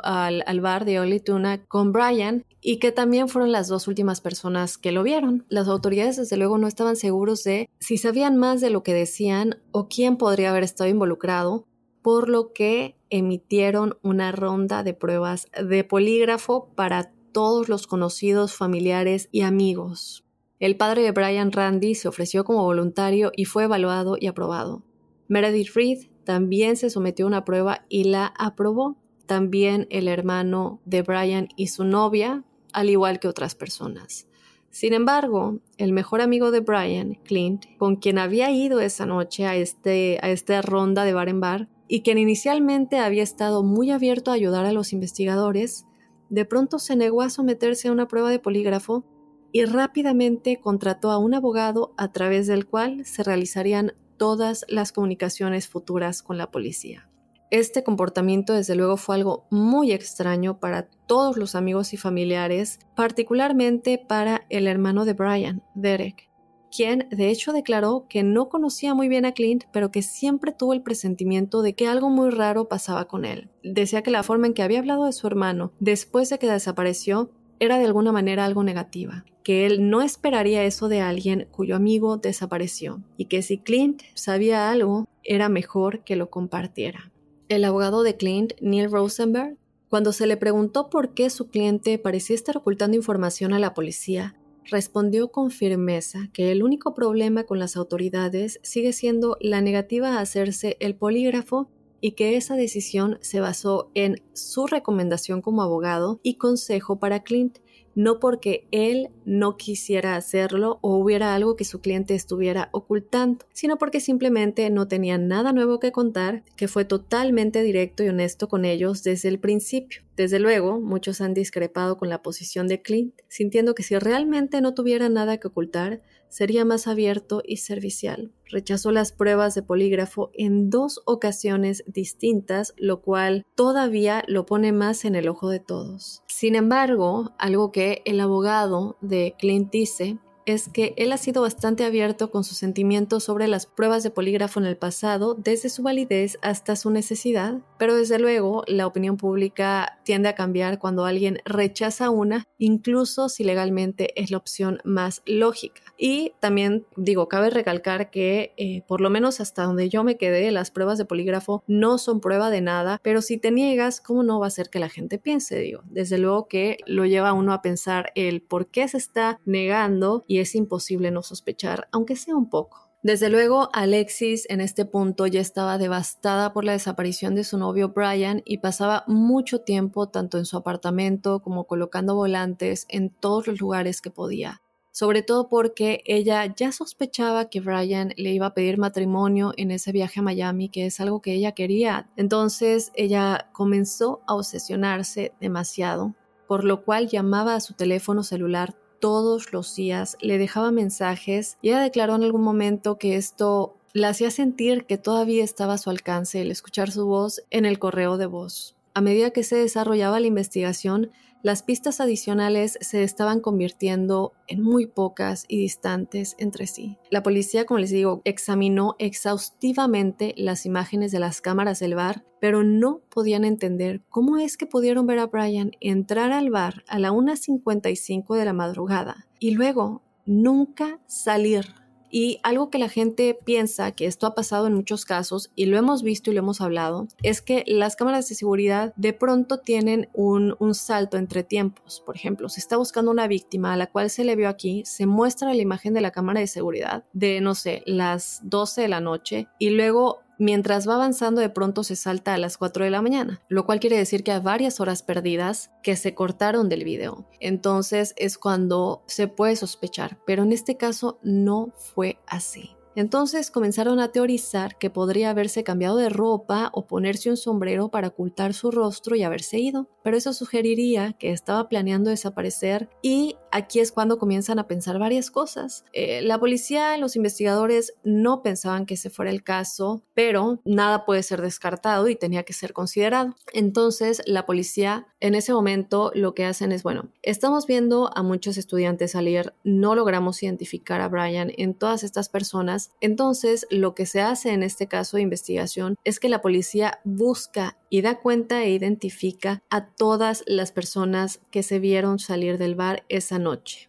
bar de Oli Tuna con Brian y que también fueron las dos últimas personas que lo vieron. Las autoridades desde luego no estaban seguros de si sabían más de lo que decían o quién podría haber estado involucrado, por lo que emitieron una ronda de pruebas de polígrafo para todos los conocidos, familiares y amigos. El padre de Brian Randy se ofreció como voluntario y fue evaluado y aprobado. Meredith Reed también se sometió a una prueba y la aprobó. También el hermano de Brian y su novia, al igual que otras personas. Sin embargo, el mejor amigo de Brian, Clint, con quien había ido esa noche a, este, a esta ronda de bar en bar, y quien inicialmente había estado muy abierto a ayudar a los investigadores, de pronto se negó a someterse a una prueba de polígrafo y rápidamente contrató a un abogado a través del cual se realizarían todas las comunicaciones futuras con la policía. Este comportamiento desde luego fue algo muy extraño para todos los amigos y familiares, particularmente para el hermano de Brian, Derek, quien de hecho declaró que no conocía muy bien a Clint, pero que siempre tuvo el presentimiento de que algo muy raro pasaba con él. Decía que la forma en que había hablado de su hermano después de que desapareció era de alguna manera algo negativa, que él no esperaría eso de alguien cuyo amigo desapareció, y que si Clint sabía algo, era mejor que lo compartiera. El abogado de Clint, Neil Rosenberg, cuando se le preguntó por qué su cliente parecía estar ocultando información a la policía, respondió con firmeza que el único problema con las autoridades sigue siendo la negativa a hacerse el polígrafo y que esa decisión se basó en su recomendación como abogado y consejo para Clint, no porque él no quisiera hacerlo o hubiera algo que su cliente estuviera ocultando, sino porque simplemente no tenía nada nuevo que contar, que fue totalmente directo y honesto con ellos desde el principio. Desde luego, muchos han discrepado con la posición de Clint, sintiendo que si realmente no tuviera nada que ocultar, sería más abierto y servicial. Rechazó las pruebas de polígrafo en dos ocasiones distintas, lo cual todavía lo pone más en el ojo de todos. Sin embargo, algo que el abogado de Clint dice es que él ha sido bastante abierto con sus sentimientos sobre las pruebas de polígrafo en el pasado, desde su validez hasta su necesidad, pero desde luego la opinión pública tiende a cambiar cuando alguien rechaza una, incluso si legalmente es la opción más lógica. Y también digo, cabe recalcar que eh, por lo menos hasta donde yo me quedé, las pruebas de polígrafo no son prueba de nada, pero si te niegas, ¿cómo no va a ser que la gente piense? Digo, desde luego que lo lleva uno a pensar el por qué se está negando y es imposible no sospechar, aunque sea un poco. Desde luego, Alexis en este punto ya estaba devastada por la desaparición de su novio Brian y pasaba mucho tiempo tanto en su apartamento como colocando volantes en todos los lugares que podía. Sobre todo porque ella ya sospechaba que Brian le iba a pedir matrimonio en ese viaje a Miami, que es algo que ella quería. Entonces ella comenzó a obsesionarse demasiado, por lo cual llamaba a su teléfono celular todos los días, le dejaba mensajes y ella declaró en algún momento que esto la hacía sentir que todavía estaba a su alcance el escuchar su voz en el correo de voz. A medida que se desarrollaba la investigación, las pistas adicionales se estaban convirtiendo en muy pocas y distantes entre sí. La policía, como les digo, examinó exhaustivamente las imágenes de las cámaras del bar, pero no podían entender cómo es que pudieron ver a Brian entrar al bar a la 1.55 de la madrugada y luego nunca salir y algo que la gente piensa que esto ha pasado en muchos casos, y lo hemos visto y lo hemos hablado, es que las cámaras de seguridad de pronto tienen un, un salto entre tiempos. Por ejemplo, se está buscando una víctima a la cual se le vio aquí, se muestra la imagen de la cámara de seguridad de, no sé, las 12 de la noche, y luego Mientras va avanzando de pronto se salta a las 4 de la mañana, lo cual quiere decir que hay varias horas perdidas que se cortaron del video. Entonces es cuando se puede sospechar, pero en este caso no fue así. Entonces comenzaron a teorizar que podría haberse cambiado de ropa o ponerse un sombrero para ocultar su rostro y haberse ido, pero eso sugeriría que estaba planeando desaparecer y aquí es cuando comienzan a pensar varias cosas. Eh, la policía los investigadores no pensaban que ese fuera el caso, pero nada puede ser descartado y tenía que ser considerado. Entonces la policía en ese momento lo que hacen es, bueno, estamos viendo a muchos estudiantes salir, no logramos identificar a Brian en todas estas personas, entonces, lo que se hace en este caso de investigación es que la policía busca y da cuenta e identifica a todas las personas que se vieron salir del bar esa noche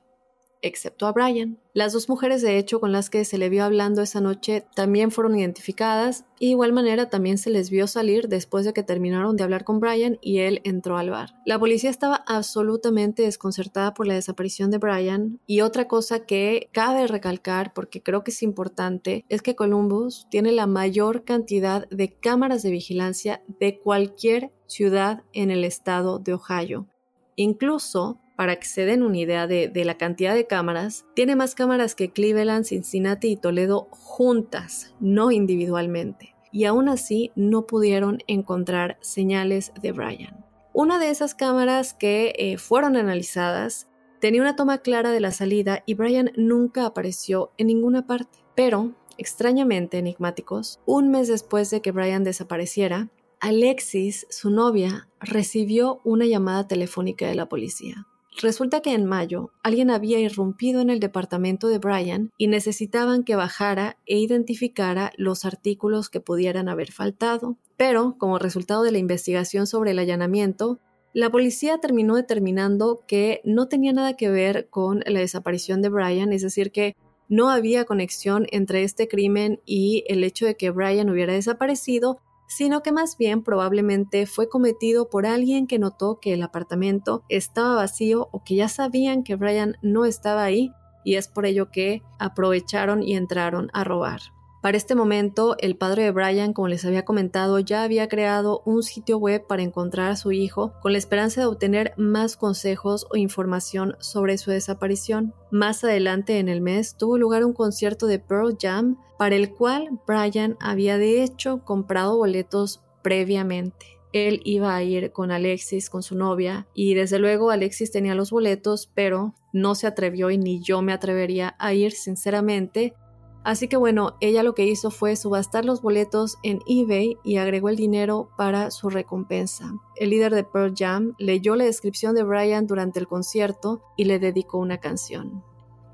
excepto a Brian. Las dos mujeres de hecho con las que se le vio hablando esa noche también fueron identificadas y de igual manera también se les vio salir después de que terminaron de hablar con Brian y él entró al bar. La policía estaba absolutamente desconcertada por la desaparición de Brian y otra cosa que cabe recalcar porque creo que es importante es que Columbus tiene la mayor cantidad de cámaras de vigilancia de cualquier ciudad en el estado de Ohio. Incluso para que se den una idea de, la cantidad de cámaras, tiene más cámaras que Cleveland, Cincinnati y Toledo juntas, no individualmente. Y aún así no pudieron encontrar señales de Brian. Una de esas cámaras que eh, fueron analizadas tenía una toma clara de la salida y Brian nunca apareció en ninguna parte. Pero, extrañamente enigmáticos, un mes después de que Brian desapareciera, Alexis, su novia, recibió una llamada telefónica de la policía. Resulta que en mayo alguien había irrumpido en el departamento de Brian y necesitaban que bajara e identificara los artículos que pudieran haber faltado. Pero, como resultado de la investigación sobre el allanamiento, la policía terminó determinando que no tenía nada que ver con la desaparición de Brian, es decir, que no había conexión entre este crimen y el hecho de que Brian hubiera desaparecido, sino que más bien probablemente fue cometido por alguien que notó que el apartamento estaba vacío o que ya sabían que Brian no estaba ahí y es por ello que aprovecharon y entraron a robar. Para este momento, el padre de Brian, como les había comentado, ya había creado un sitio web para encontrar a su hijo con la esperanza de obtener más consejos o información sobre su desaparición. Más adelante en el mes tuvo lugar un concierto de Pearl Jam para el cual Brian había de hecho comprado boletos previamente él iba a ir con Alexis, con su novia, y desde luego Alexis tenía los boletos, pero no se atrevió y ni yo me atrevería a ir sinceramente, Así que bueno, ella lo que hizo fue subastar los boletos en eBay y agregó el dinero para su recompensa. El líder de Pearl Jam leyó la descripción de Brian durante el concierto y le dedicó una canción.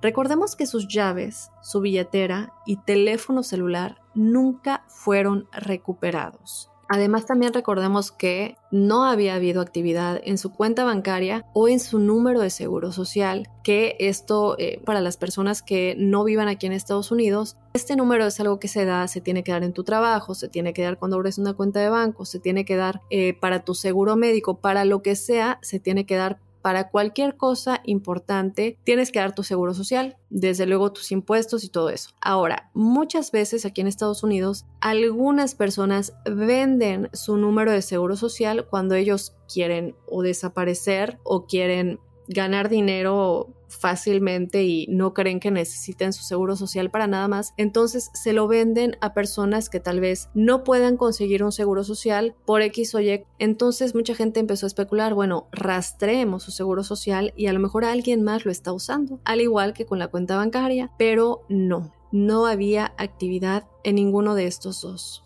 Recordemos que sus llaves, su billetera y teléfono celular nunca fueron recuperados. Además, también recordemos que no había habido actividad en su cuenta bancaria o en su número de seguro social, que esto eh, para las personas que no vivan aquí en Estados Unidos, este número es algo que se da, se tiene que dar en tu trabajo, se tiene que dar cuando abres una cuenta de banco, se tiene que dar eh, para tu seguro médico, para lo que sea, se tiene que dar para cualquier cosa importante tienes que dar tu seguro social, desde luego tus impuestos y todo eso. Ahora, muchas veces aquí en Estados Unidos, algunas personas venden su número de seguro social cuando ellos quieren o desaparecer o quieren ganar dinero fácilmente y no creen que necesiten su seguro social para nada más, entonces se lo venden a personas que tal vez no puedan conseguir un seguro social por X o Y. Entonces mucha gente empezó a especular, bueno, rastreemos su seguro social y a lo mejor alguien más lo está usando, al igual que con la cuenta bancaria, pero no, no había actividad en ninguno de estos dos.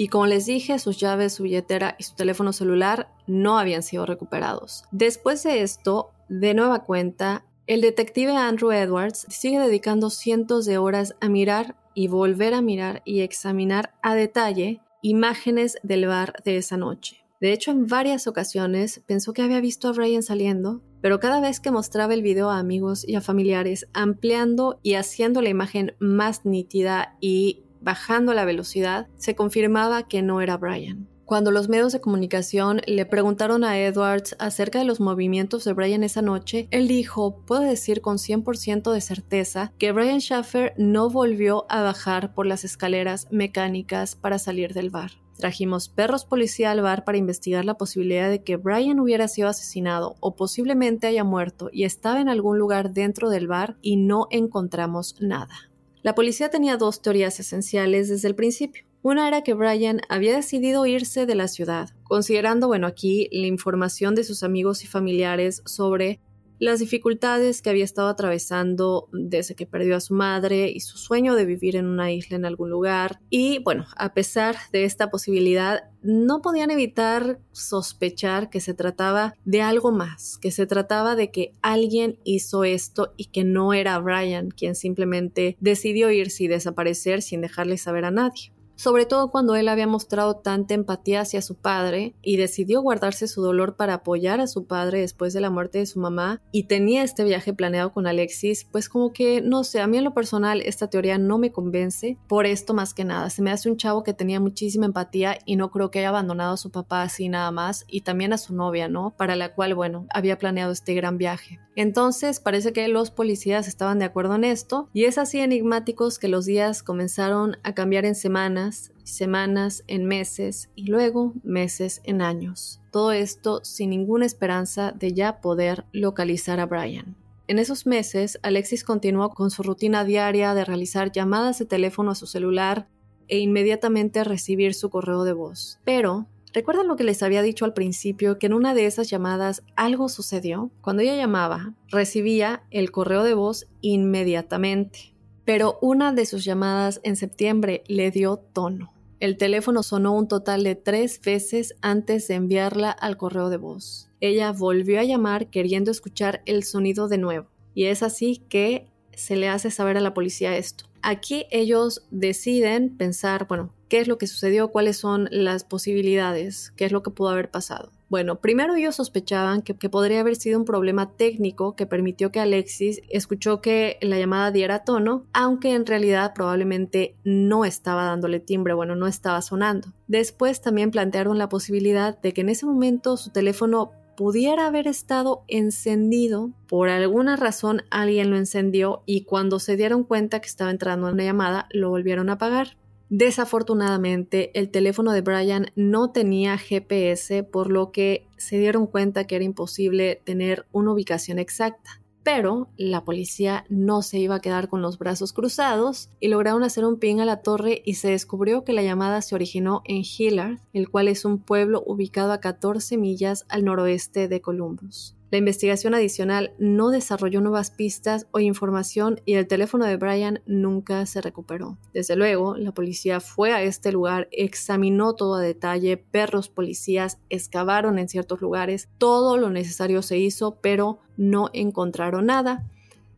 Y como les dije, sus llaves, su billetera y su teléfono celular no habían sido recuperados. Después de esto, de nueva cuenta, el detective Andrew Edwards sigue dedicando cientos de horas a mirar y volver a mirar y examinar a detalle imágenes del bar de esa noche. De hecho, en varias ocasiones pensó que había visto a Brian saliendo, pero cada vez que mostraba el video a amigos y a familiares, ampliando y haciendo la imagen más nítida y bajando la velocidad, se confirmaba que no era Brian. Cuando los medios de comunicación le preguntaron a Edwards acerca de los movimientos de Brian esa noche, él dijo, puedo decir con 100% de certeza que Brian Schaffer no volvió a bajar por las escaleras mecánicas para salir del bar. Trajimos perros policía al bar para investigar la posibilidad de que Brian hubiera sido asesinado o posiblemente haya muerto y estaba en algún lugar dentro del bar y no encontramos nada. La policía tenía dos teorías esenciales desde el principio. Una era que Brian había decidido irse de la ciudad, considerando, bueno, aquí la información de sus amigos y familiares sobre las dificultades que había estado atravesando desde que perdió a su madre y su sueño de vivir en una isla en algún lugar. Y bueno, a pesar de esta posibilidad, no podían evitar sospechar que se trataba de algo más, que se trataba de que alguien hizo esto y que no era Brian quien simplemente decidió irse y desaparecer sin dejarle saber a nadie sobre todo cuando él había mostrado tanta empatía hacia su padre y decidió guardarse su dolor para apoyar a su padre después de la muerte de su mamá y tenía este viaje planeado con Alexis, pues como que no sé, a mí en lo personal esta teoría no me convence por esto más que nada. Se me hace un chavo que tenía muchísima empatía y no creo que haya abandonado a su papá así nada más y también a su novia, ¿no? Para la cual, bueno, había planeado este gran viaje. Entonces parece que los policías estaban de acuerdo en esto y es así enigmáticos que los días comenzaron a cambiar en semanas semanas, en meses y luego meses en años. Todo esto sin ninguna esperanza de ya poder localizar a Brian. En esos meses, Alexis continuó con su rutina diaria de realizar llamadas de teléfono a su celular e inmediatamente recibir su correo de voz. Pero, ¿recuerdan lo que les había dicho al principio, que en una de esas llamadas algo sucedió? Cuando ella llamaba, recibía el correo de voz inmediatamente pero una de sus llamadas en septiembre le dio tono. El teléfono sonó un total de tres veces antes de enviarla al correo de voz. Ella volvió a llamar queriendo escuchar el sonido de nuevo, y es así que se le hace saber a la policía esto. Aquí ellos deciden pensar, bueno, qué es lo que sucedió, cuáles son las posibilidades, qué es lo que pudo haber pasado. Bueno, primero ellos sospechaban que, podría haber sido un problema técnico que permitió que Alexis escuchó que la llamada diera tono, aunque en realidad probablemente no estaba dándole timbre, bueno, no estaba sonando. Después también plantearon la posibilidad de que en ese momento su teléfono pudiera haber estado encendido. Por alguna razón alguien lo encendió y cuando se dieron cuenta que estaba entrando una llamada, lo volvieron a apagar. Desafortunadamente, el teléfono de Brian no tenía GPS, por lo que se dieron cuenta que era imposible tener una ubicación exacta. Pero la policía no se iba a quedar con los brazos cruzados y lograron hacer un ping a la torre y se descubrió que la llamada se originó en Hillard, el cual es un pueblo ubicado a 14 millas al noroeste de Columbus. La investigación adicional no desarrolló nuevas pistas o información y el teléfono de Brian nunca se recuperó. Desde luego, la policía fue a este lugar, examinó todo a detalle, perros policías excavaron en ciertos lugares, todo lo necesario se hizo, pero no encontraron nada.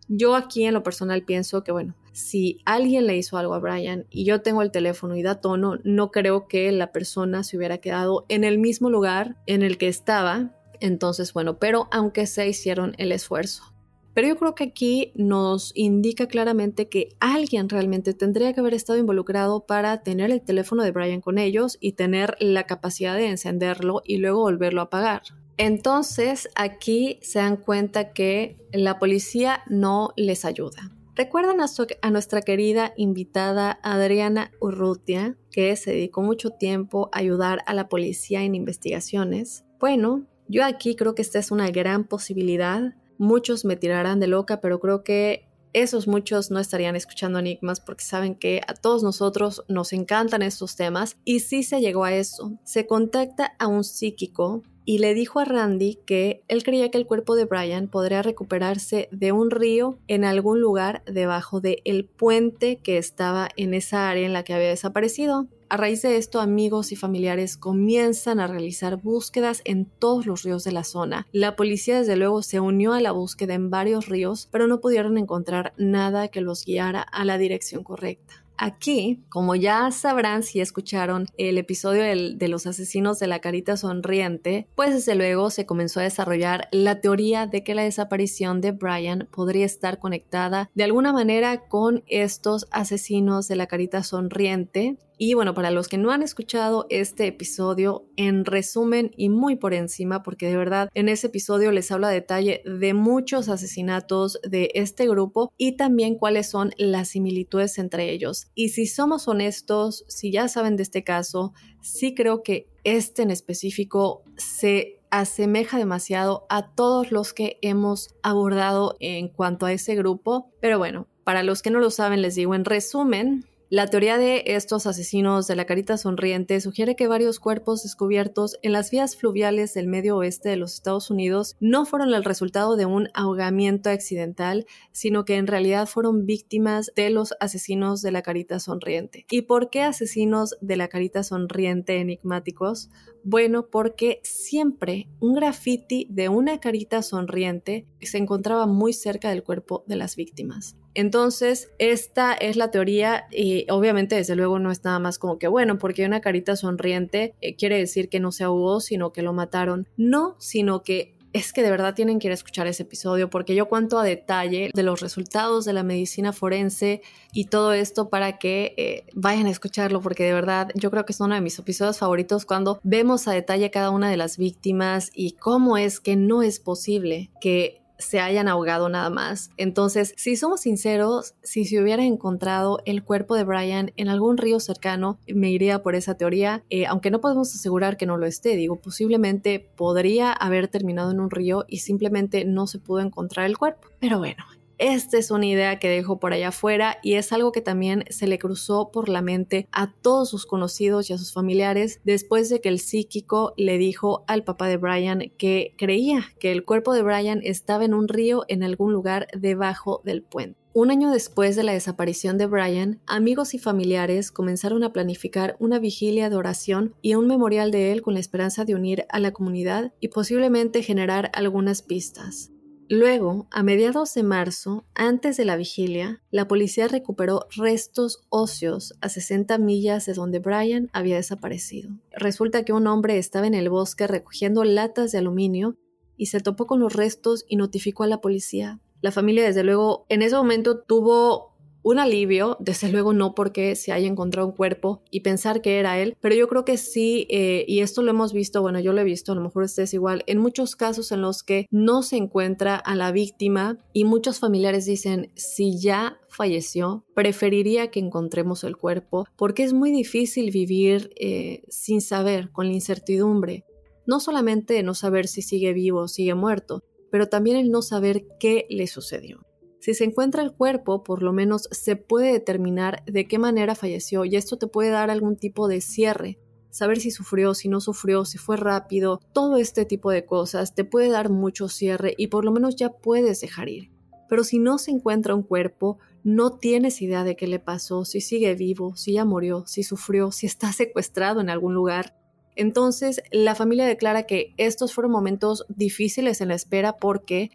Yo aquí en lo personal pienso que, bueno, si alguien le hizo algo a Brian y yo tengo el teléfono y da tono, no creo que la persona se hubiera quedado en el mismo lugar en el que estaba entonces, bueno, pero aunque se hicieron el esfuerzo. Pero yo creo que aquí nos indica claramente que alguien realmente tendría que haber estado involucrado para tener el teléfono de Brian con ellos y tener la capacidad de encenderlo y luego volverlo a apagar. Entonces aquí se dan cuenta que la policía no les ayuda. ¿Recuerdan a, a, nuestra querida invitada Adriana Urrutia, que se dedicó mucho tiempo a ayudar a la policía en investigaciones? Bueno, yo aquí creo que esta es una gran posibilidad. Muchos me tirarán de loca, pero creo que esos muchos no estarían escuchando enigmas porque saben que a todos nosotros nos encantan estos temas y sí se llegó a eso. Se contacta a un psíquico y le dijo a Randy que él creía que el cuerpo de Brian podría recuperarse de un río en algún lugar debajo del el puente que estaba en esa área en la que había desaparecido. A raíz de esto, amigos y familiares comienzan a realizar búsquedas en todos los ríos de la zona. La policía desde luego se unió a la búsqueda en varios ríos, pero no pudieron encontrar nada que los guiara a la dirección correcta. Aquí, como ya sabrán si escucharon el episodio de los asesinos de la carita sonriente, pues desde luego se comenzó a desarrollar la teoría de que la desaparición de Brian podría estar conectada de alguna manera con estos asesinos de la carita sonriente y bueno, para los que no han escuchado este episodio, en resumen y muy por encima, porque de verdad en ese episodio les hablo a detalle de muchos asesinatos de este grupo y también cuáles son las similitudes entre ellos. Y si somos honestos, si ya saben de este caso, sí creo que este en específico se asemeja demasiado a todos los que hemos abordado en cuanto a ese grupo. Pero bueno, para los que no lo saben, les digo en resumen, la teoría de estos asesinos de la carita sonriente sugiere que varios cuerpos descubiertos en las vías fluviales del medio oeste de los Estados Unidos no fueron el resultado de un ahogamiento accidental, sino que en realidad fueron víctimas de los asesinos de la carita sonriente. ¿Y por qué asesinos de la carita sonriente enigmáticos? Bueno, porque siempre un graffiti de una carita sonriente se encontraba muy cerca del cuerpo de las víctimas. Entonces, esta es la teoría y obviamente desde luego no es nada más como que, bueno, porque una carita sonriente eh, quiere decir que no se ahogó, sino que lo mataron. No, sino que es que de verdad tienen que ir a escuchar ese episodio porque yo cuento a detalle de los resultados de la medicina forense y todo esto para que eh, vayan a escucharlo porque de verdad yo creo que es uno de mis episodios favoritos cuando vemos a detalle cada una de las víctimas y cómo es que no es posible que se hayan ahogado nada más. Entonces, si somos sinceros, si se hubiera encontrado el cuerpo de Brian en algún río cercano, me iría por esa teoría, eh, aunque no podemos asegurar que no lo esté, digo, posiblemente podría haber terminado en un río y simplemente no se pudo encontrar el cuerpo. Pero bueno, esta es una idea que dejó por allá afuera y es algo que también se le cruzó por la mente a todos sus conocidos y a sus familiares después de que el psíquico le dijo al papá de Brian que creía que el cuerpo de Brian estaba en un río en algún lugar debajo del puente. Un año después de la desaparición de Brian, amigos y familiares comenzaron a planificar una vigilia de oración y un memorial de él con la esperanza de unir a la comunidad y posiblemente generar algunas pistas. Luego, a mediados de marzo, antes de la vigilia, la policía recuperó restos óseos a 60 millas de donde Brian había desaparecido. Resulta que un hombre estaba en el bosque recogiendo latas de aluminio y se topó con los restos y notificó a la policía. La familia, desde luego, en ese momento tuvo un alivio, desde luego no porque se haya encontrado un cuerpo y pensar que era él, pero yo creo que sí, eh, y esto lo hemos visto, bueno, yo lo he visto, a lo mejor ustedes igual, en muchos casos en los que no se encuentra a la víctima y muchos familiares dicen, si ya falleció, preferiría que encontremos el cuerpo porque es muy difícil vivir eh, sin saber, con la incertidumbre. No solamente no saber si sigue vivo o sigue muerto, pero también el no saber qué le sucedió. Si se encuentra el cuerpo, por lo menos se puede determinar de qué manera falleció y esto te puede dar algún tipo de cierre. Saber si sufrió, si no sufrió, si fue rápido, todo este tipo de cosas te puede dar mucho cierre y por lo menos ya puedes dejar ir. Pero si no se encuentra un cuerpo, no tienes idea de qué le pasó, si sigue vivo, si ya murió, si sufrió, si está <laughs> secuestrado en algún lugar. Entonces, la familia declara que estos fueron momentos difíciles en la espera porque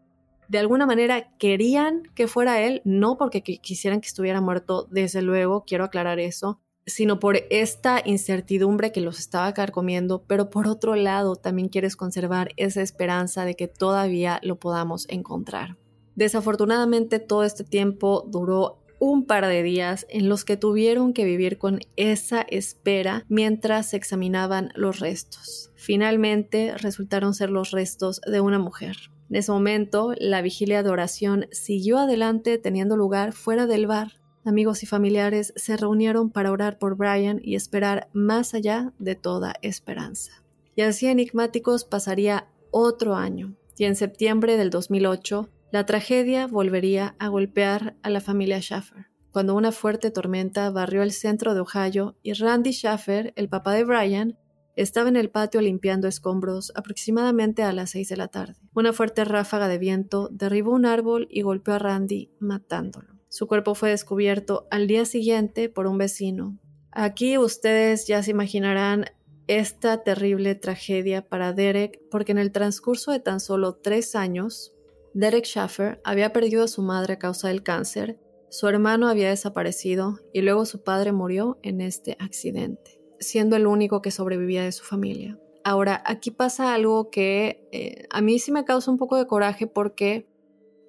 de alguna manera querían que fuera él, no porque quisieran que estuviera muerto, desde luego, quiero aclarar eso, sino por esta incertidumbre que los estaba carcomiendo, pero por otro lado también quieres conservar esa esperanza de que todavía lo podamos encontrar. Desafortunadamente todo este tiempo duró un par de días en los que tuvieron que vivir con esa espera mientras examinaban los restos. Finalmente resultaron ser los restos de una mujer. En ese momento, la vigilia de oración siguió adelante teniendo lugar fuera del bar. Amigos y familiares se reunieron para orar por Brian y esperar más allá de toda esperanza. Y así enigmáticos pasaría otro año, y en septiembre del 2008, la tragedia volvería a golpear a la familia Schaffer, cuando una fuerte tormenta barrió el centro de Ohio y Randy Schaffer, el papá de Brian, estaba en el patio limpiando escombros aproximadamente a las seis de la tarde. Una fuerte ráfaga de viento derribó un árbol y golpeó a Randy, matándolo. Su cuerpo fue descubierto al día siguiente por un vecino. Aquí ustedes ya se imaginarán esta terrible tragedia para Derek, porque en el transcurso de tan solo tres años, Derek Schaffer había perdido a su madre a causa del cáncer, su hermano había desaparecido y luego su padre murió en este accidente siendo el único que sobrevivía de su familia. Ahora, aquí pasa algo que eh, a mí sí me causa un poco de coraje porque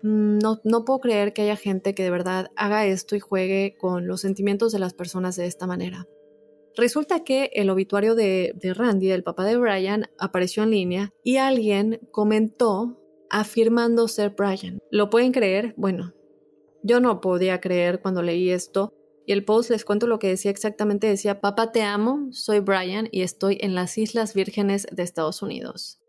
mm, no, no, puedo creer que haya gente que de verdad haga esto y juegue con los sentimientos de las personas de esta manera. Resulta que el obituario de, de Randy, el papá de Brian, apareció en línea y alguien comentó afirmando ser Brian. ¿Lo pueden creer? Bueno, yo no podía creer cuando leí esto y el post les cuento lo que decía exactamente. Decía, papá te amo, soy Brian y estoy en las Islas Vírgenes de Estados Unidos.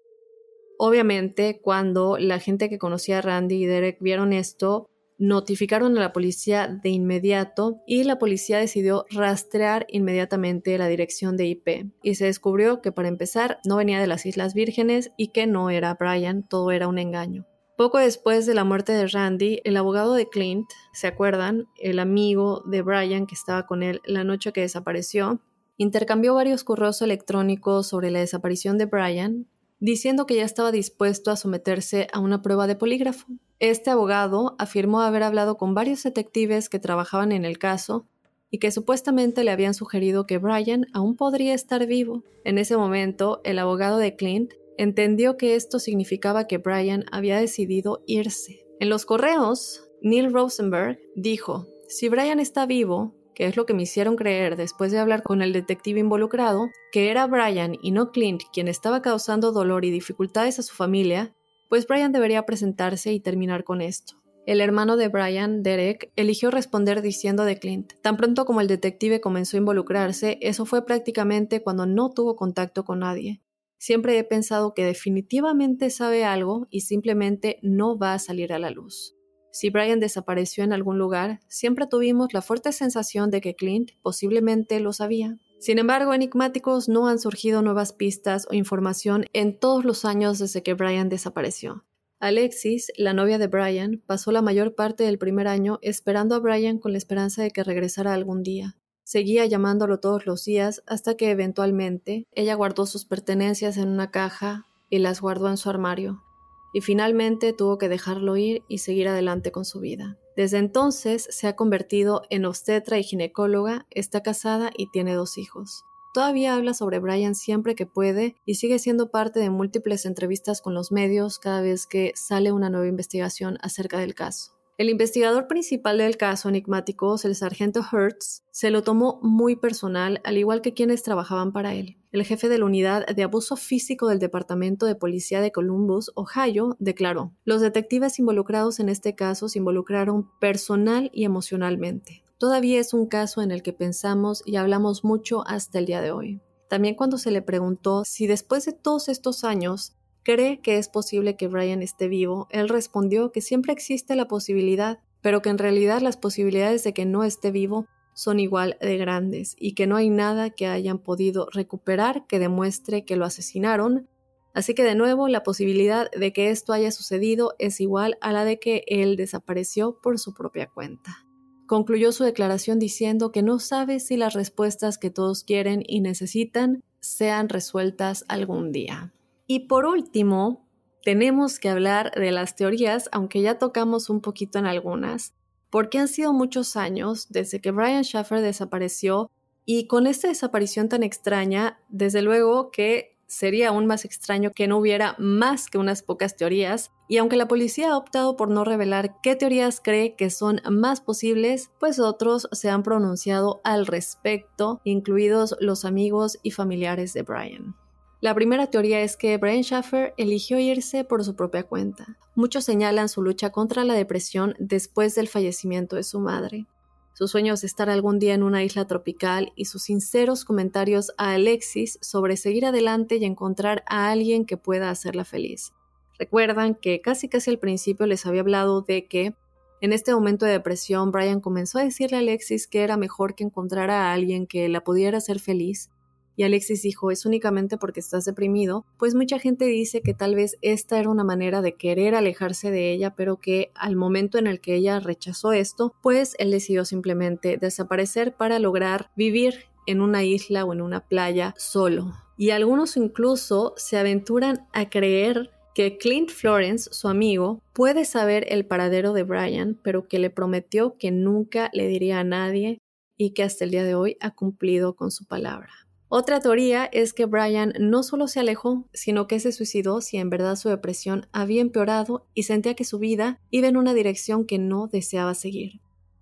Obviamente, cuando la gente que conocía a Randy y Derek vieron esto, notificaron a la policía de inmediato y la policía decidió rastrear inmediatamente la dirección de IP y se descubrió que para empezar no venía de las Islas Vírgenes y que no era Brian, todo era un engaño. Poco después de la muerte de Randy, el abogado de Clint, ¿se acuerdan? El amigo de Brian que estaba con él la noche que desapareció, intercambió varios correos electrónicos sobre la desaparición de Brian, diciendo que ya estaba dispuesto a someterse a una prueba de polígrafo. Este abogado afirmó haber hablado con varios detectives que trabajaban en el caso y que supuestamente le habían sugerido que Brian aún podría estar vivo. En ese momento, el abogado de Clint entendió que esto significaba que Brian había decidido irse. En los correos, Neil Rosenberg dijo, si Brian está vivo, que es lo que me hicieron creer después de hablar con el detective involucrado, que era Brian y no Clint quien estaba causando dolor y dificultades a su familia, pues Brian debería presentarse y terminar con esto. El hermano de Brian, Derek, eligió responder diciendo de Clint. Tan pronto como el detective comenzó a involucrarse, eso fue prácticamente cuando no tuvo contacto con nadie. Siempre he pensado que definitivamente sabe algo y simplemente no va a salir a la luz. Si Brian desapareció en algún lugar, siempre tuvimos la fuerte sensación de que Clint posiblemente lo sabía. Sin embargo, enigmáticos no han surgido nuevas pistas o información en todos los años desde que Brian desapareció. Alexis, la novia de Brian, pasó la mayor parte del primer año esperando a Brian con la esperanza de que regresara algún día. Seguía llamándolo todos los días hasta que eventualmente ella guardó sus pertenencias en una caja y las guardó en su armario, y finalmente tuvo que dejarlo ir y seguir adelante con su vida. Desde entonces se ha convertido en obstetra y ginecóloga, está casada y tiene dos hijos. Todavía habla sobre Brian siempre que puede y sigue siendo parte de múltiples entrevistas con los medios cada vez que sale una nueva investigación acerca del caso. El investigador principal del caso enigmáticos, el sargento Hertz, se lo tomó muy personal, al igual que quienes trabajaban para él. El jefe de la unidad de abuso físico del Departamento de Policía de Columbus, Ohio, declaró, los detectives involucrados en este caso se involucraron personal y emocionalmente. Todavía es un caso en el que pensamos y hablamos mucho hasta el día de hoy. También cuando se le preguntó si después de todos estos años cree que es posible que Brian esté vivo, él respondió que siempre existe la posibilidad, pero que en realidad las posibilidades de que no esté vivo son igual de grandes y que no hay nada que hayan podido recuperar que demuestre que lo asesinaron. Así que de nuevo la posibilidad de que esto haya sucedido es igual a la de que él desapareció por su propia cuenta. Concluyó su declaración diciendo que no sabe si las respuestas que todos quieren y necesitan sean resueltas algún día. Y por último, tenemos que hablar de las teorías, aunque ya tocamos un poquito en algunas, porque han sido muchos años desde que Brian Schaffer desapareció y con esta desaparición tan extraña, desde luego que sería aún más extraño que no hubiera más que unas pocas teorías, y aunque la policía ha optado por no revelar qué teorías cree que son más posibles, pues otros se han pronunciado al respecto, incluidos los amigos y familiares de Brian. La primera teoría es que Brian Schaffer eligió irse por su propia cuenta. Muchos señalan su lucha contra la depresión después del fallecimiento de su madre. Sus sueños de estar algún día en una isla tropical y sus sinceros comentarios a Alexis sobre seguir adelante y encontrar a alguien que pueda hacerla feliz. Recuerdan que casi casi al principio les había hablado de que en este momento de depresión Brian comenzó a decirle a Alexis que era mejor que encontrara a alguien que la pudiera hacer feliz y Alexis dijo, es únicamente porque estás deprimido, pues mucha gente dice que tal vez esta era una manera de querer alejarse de ella, pero que al momento en el que ella rechazó esto, pues él decidió simplemente desaparecer para lograr vivir en una isla o en una playa solo. Y algunos incluso se aventuran a creer que Clint Florence, su amigo, puede saber el paradero de Brian, pero que le prometió que nunca le diría a nadie y que hasta el día de hoy ha cumplido con su palabra. Otra teoría es que Brian no solo se alejó, sino que se suicidó si en verdad su depresión había empeorado y sentía que su vida iba en una dirección que no deseaba seguir.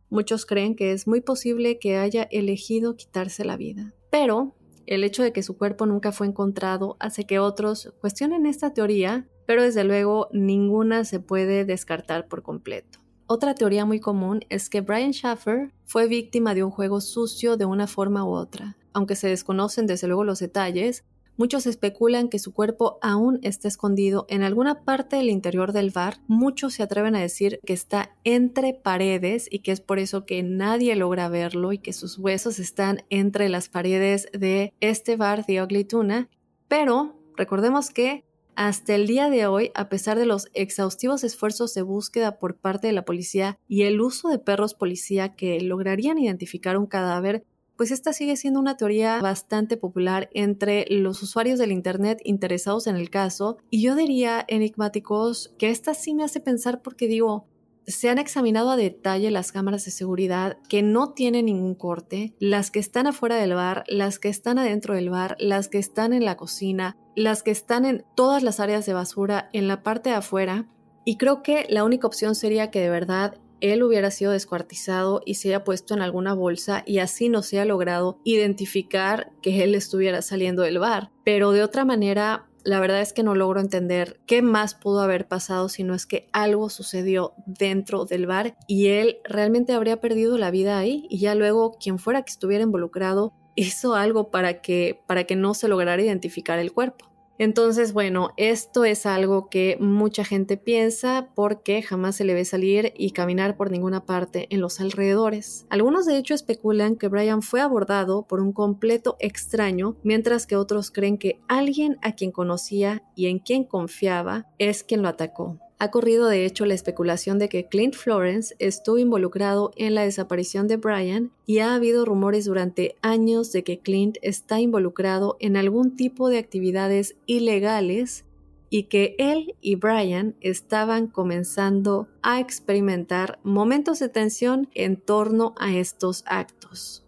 Muchos creen que es muy posible que haya elegido quitarse la vida. Pero el hecho de que su cuerpo nunca fue encontrado hace que otros cuestionen esta teoría, pero desde luego ninguna se puede descartar por completo. Otra teoría muy común es que Brian Schaffer fue víctima de un juego sucio de una forma u otra, aunque se desconocen desde luego los detalles, muchos especulan que su cuerpo aún está escondido en alguna parte del interior del bar. Muchos se atreven a decir que está entre paredes y que es por eso que nadie logra verlo y que sus huesos están entre las paredes de este bar de Ugly Tuna. Pero recordemos que hasta el día de hoy, a pesar de los exhaustivos esfuerzos de búsqueda por parte de la policía y el uso de perros policía que lograrían identificar un cadáver, pues esta sigue siendo una teoría bastante popular entre los usuarios del Internet interesados en el caso. Y yo diría, enigmáticos, que esta sí me hace pensar porque digo, se han examinado a detalle las cámaras de seguridad que no tienen ningún corte, las que están afuera del bar, las que están adentro del bar, las que están en la cocina, las que están en todas las áreas de basura, en la parte de afuera. Y creo que la única opción sería que de verdad él hubiera sido descuartizado y se haya puesto en alguna bolsa y así no se ha logrado identificar que él estuviera saliendo del bar. Pero de otra manera, la verdad es que no logro entender qué más pudo haber pasado si no es que algo sucedió dentro del bar y él realmente habría perdido la vida ahí y ya luego quien fuera que estuviera involucrado hizo algo para que para que no se lograra identificar el cuerpo. Entonces, bueno, esto es algo que mucha gente piensa porque jamás se le ve salir y caminar por ninguna parte en los alrededores. Algunos de hecho especulan que Brian fue abordado por un completo extraño, mientras que otros creen que alguien a quien conocía y en quien confiaba es quien lo atacó. Ha corrido de hecho la especulación de que Clint Florence estuvo involucrado en la desaparición de Brian y ha habido rumores durante años de que Clint está involucrado en algún tipo de actividades ilegales y que él y Brian estaban comenzando a experimentar momentos de tensión en torno a estos actos.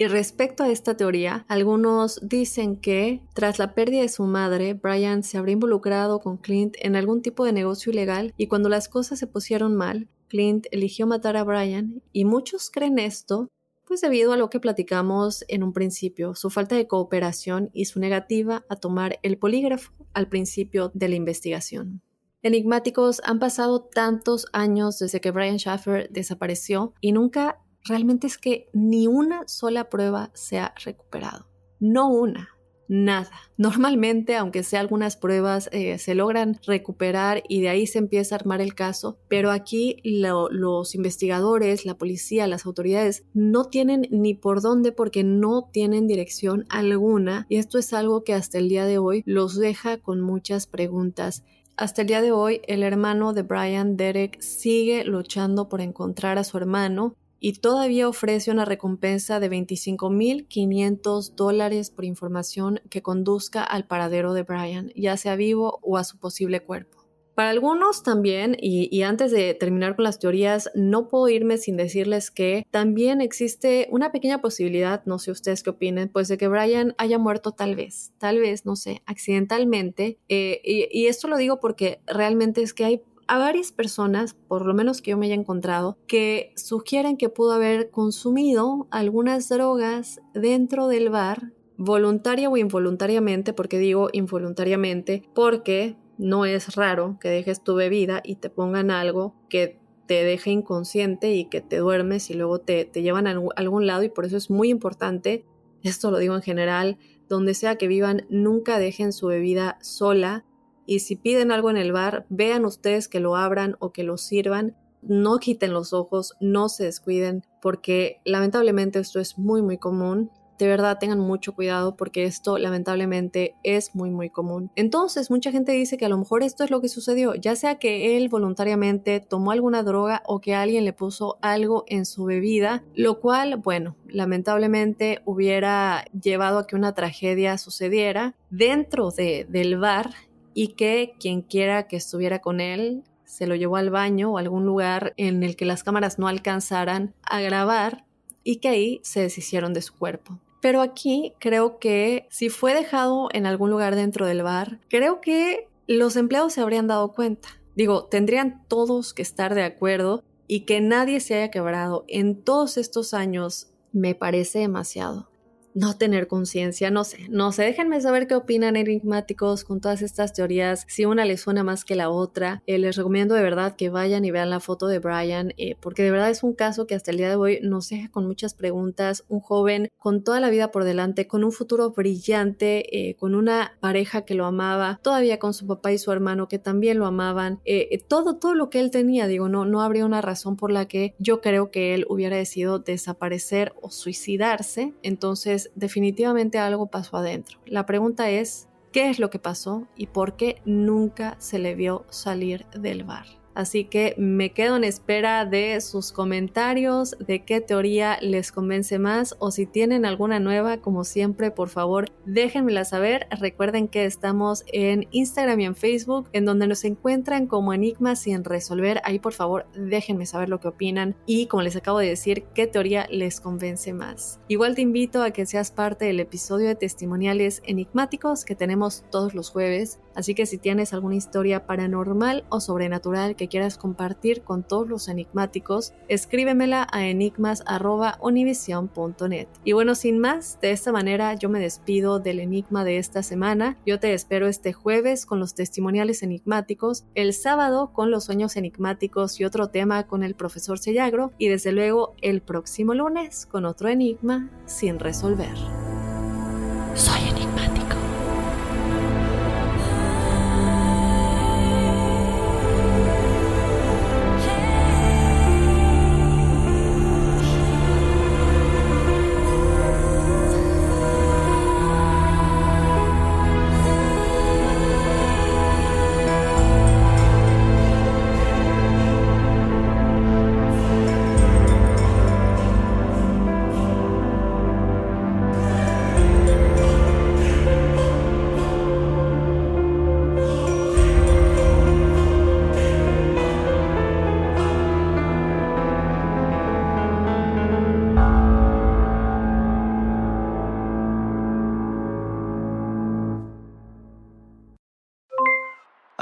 Y respecto a esta teoría, algunos dicen que tras la pérdida de su madre, Brian se habría involucrado con Clint en algún tipo de negocio ilegal y cuando las cosas se pusieron mal, Clint eligió matar a Brian y muchos creen esto pues debido a lo que platicamos en un principio, su falta de cooperación y su negativa a tomar el polígrafo al principio de la investigación. Enigmáticos, han pasado tantos años desde que Brian Schaffer desapareció y nunca realmente es que ni una sola prueba se ha recuperado. No una nada. Normalmente, aunque sea algunas pruebas, eh, se logran recuperar y de ahí se empieza a armar el caso, pero aquí los investigadores, la policía, las autoridades no tienen ni por dónde porque no tienen dirección alguna y esto es algo que hasta el día de hoy los deja con muchas preguntas. Hasta el día de hoy, el hermano de Brian, Derek, sigue luchando por encontrar a su hermano y todavía ofrece una recompensa de 25.500 dólares por información que conduzca al paradero de Brian, ya sea vivo o a su posible cuerpo. Para algunos también, y, antes de terminar con las teorías, no puedo irme sin decirles que también existe una pequeña posibilidad, no sé ustedes qué opinen, pues de que Brian haya muerto tal vez, tal vez, no sé, accidentalmente. Eh, y esto lo digo porque realmente es que hay a varias personas, por lo menos que yo me haya encontrado, que sugieren que pudo haber consumido algunas drogas dentro del bar, voluntaria o involuntariamente, porque digo involuntariamente, porque no es raro que dejes tu bebida y te pongan algo que te deje inconsciente y que te duermes y luego te, te llevan a algún lado y por eso es muy importante, esto lo digo en general, donde sea que vivan, nunca dejen su bebida sola, y si piden algo en el bar, vean ustedes que lo abran o que lo sirvan. No quiten los ojos, no se descuiden, porque lamentablemente esto es muy, muy común. De verdad tengan mucho cuidado porque esto lamentablemente es muy muy común. Entonces mucha gente dice que a lo mejor esto es lo que sucedió, ya sea que él voluntariamente tomó alguna droga o que alguien le puso algo en su bebida, lo cual, bueno, lamentablemente hubiera llevado a que una tragedia sucediera dentro de, del bar y que quien quiera que estuviera con él se lo llevó al baño o algún lugar en el que las cámaras no alcanzaran a grabar y que ahí se deshicieron de su cuerpo. Pero aquí creo que si fue dejado en algún lugar dentro del bar, creo que los empleados se habrían dado cuenta. Digo, tendrían todos que estar de acuerdo y que nadie se haya quebrado en todos estos años me parece demasiado no tener conciencia, no sé, no sé, déjenme saber qué opinan enigmáticos con todas estas teorías, si una les suena más que la otra, eh, les recomiendo de verdad que vayan y vean la foto de Brian, eh, porque de verdad es un caso que hasta el día de hoy nos deja con muchas preguntas, un joven con toda la vida por delante, con un futuro brillante, eh, con una pareja que lo amaba, todavía con su papá y su hermano que también lo amaban, todo, todo lo que él tenía, digo, no, no habría una razón por la que yo creo que él hubiera decidido desaparecer o suicidarse, entonces definitivamente algo pasó adentro. La pregunta es, ¿qué es lo que pasó y por qué nunca se le vio salir del bar? Así que me quedo en espera de sus comentarios, de qué teoría les convence más o si tienen alguna nueva, como siempre, por favor, déjenmela saber. Recuerden que estamos en Instagram y en Facebook, en donde nos encuentran como enigmas sin resolver. Ahí, por favor, déjenme saber lo que opinan y, como les acabo de decir, qué teoría les convence más. Igual te invito a que seas parte del episodio de testimoniales enigmáticos que tenemos todos los jueves. Así que si tienes alguna historia paranormal o sobrenatural que quieras compartir con todos los enigmáticos, escríbemela a enigmas.univision.net. Y bueno, sin más, de esta manera yo me despido del enigma de esta semana. Yo te espero este jueves con los testimoniales enigmáticos, el sábado con los sueños enigmáticos y otro tema con el profesor Sellagro y desde luego el próximo lunes con otro enigma sin resolver. Soy enigmático.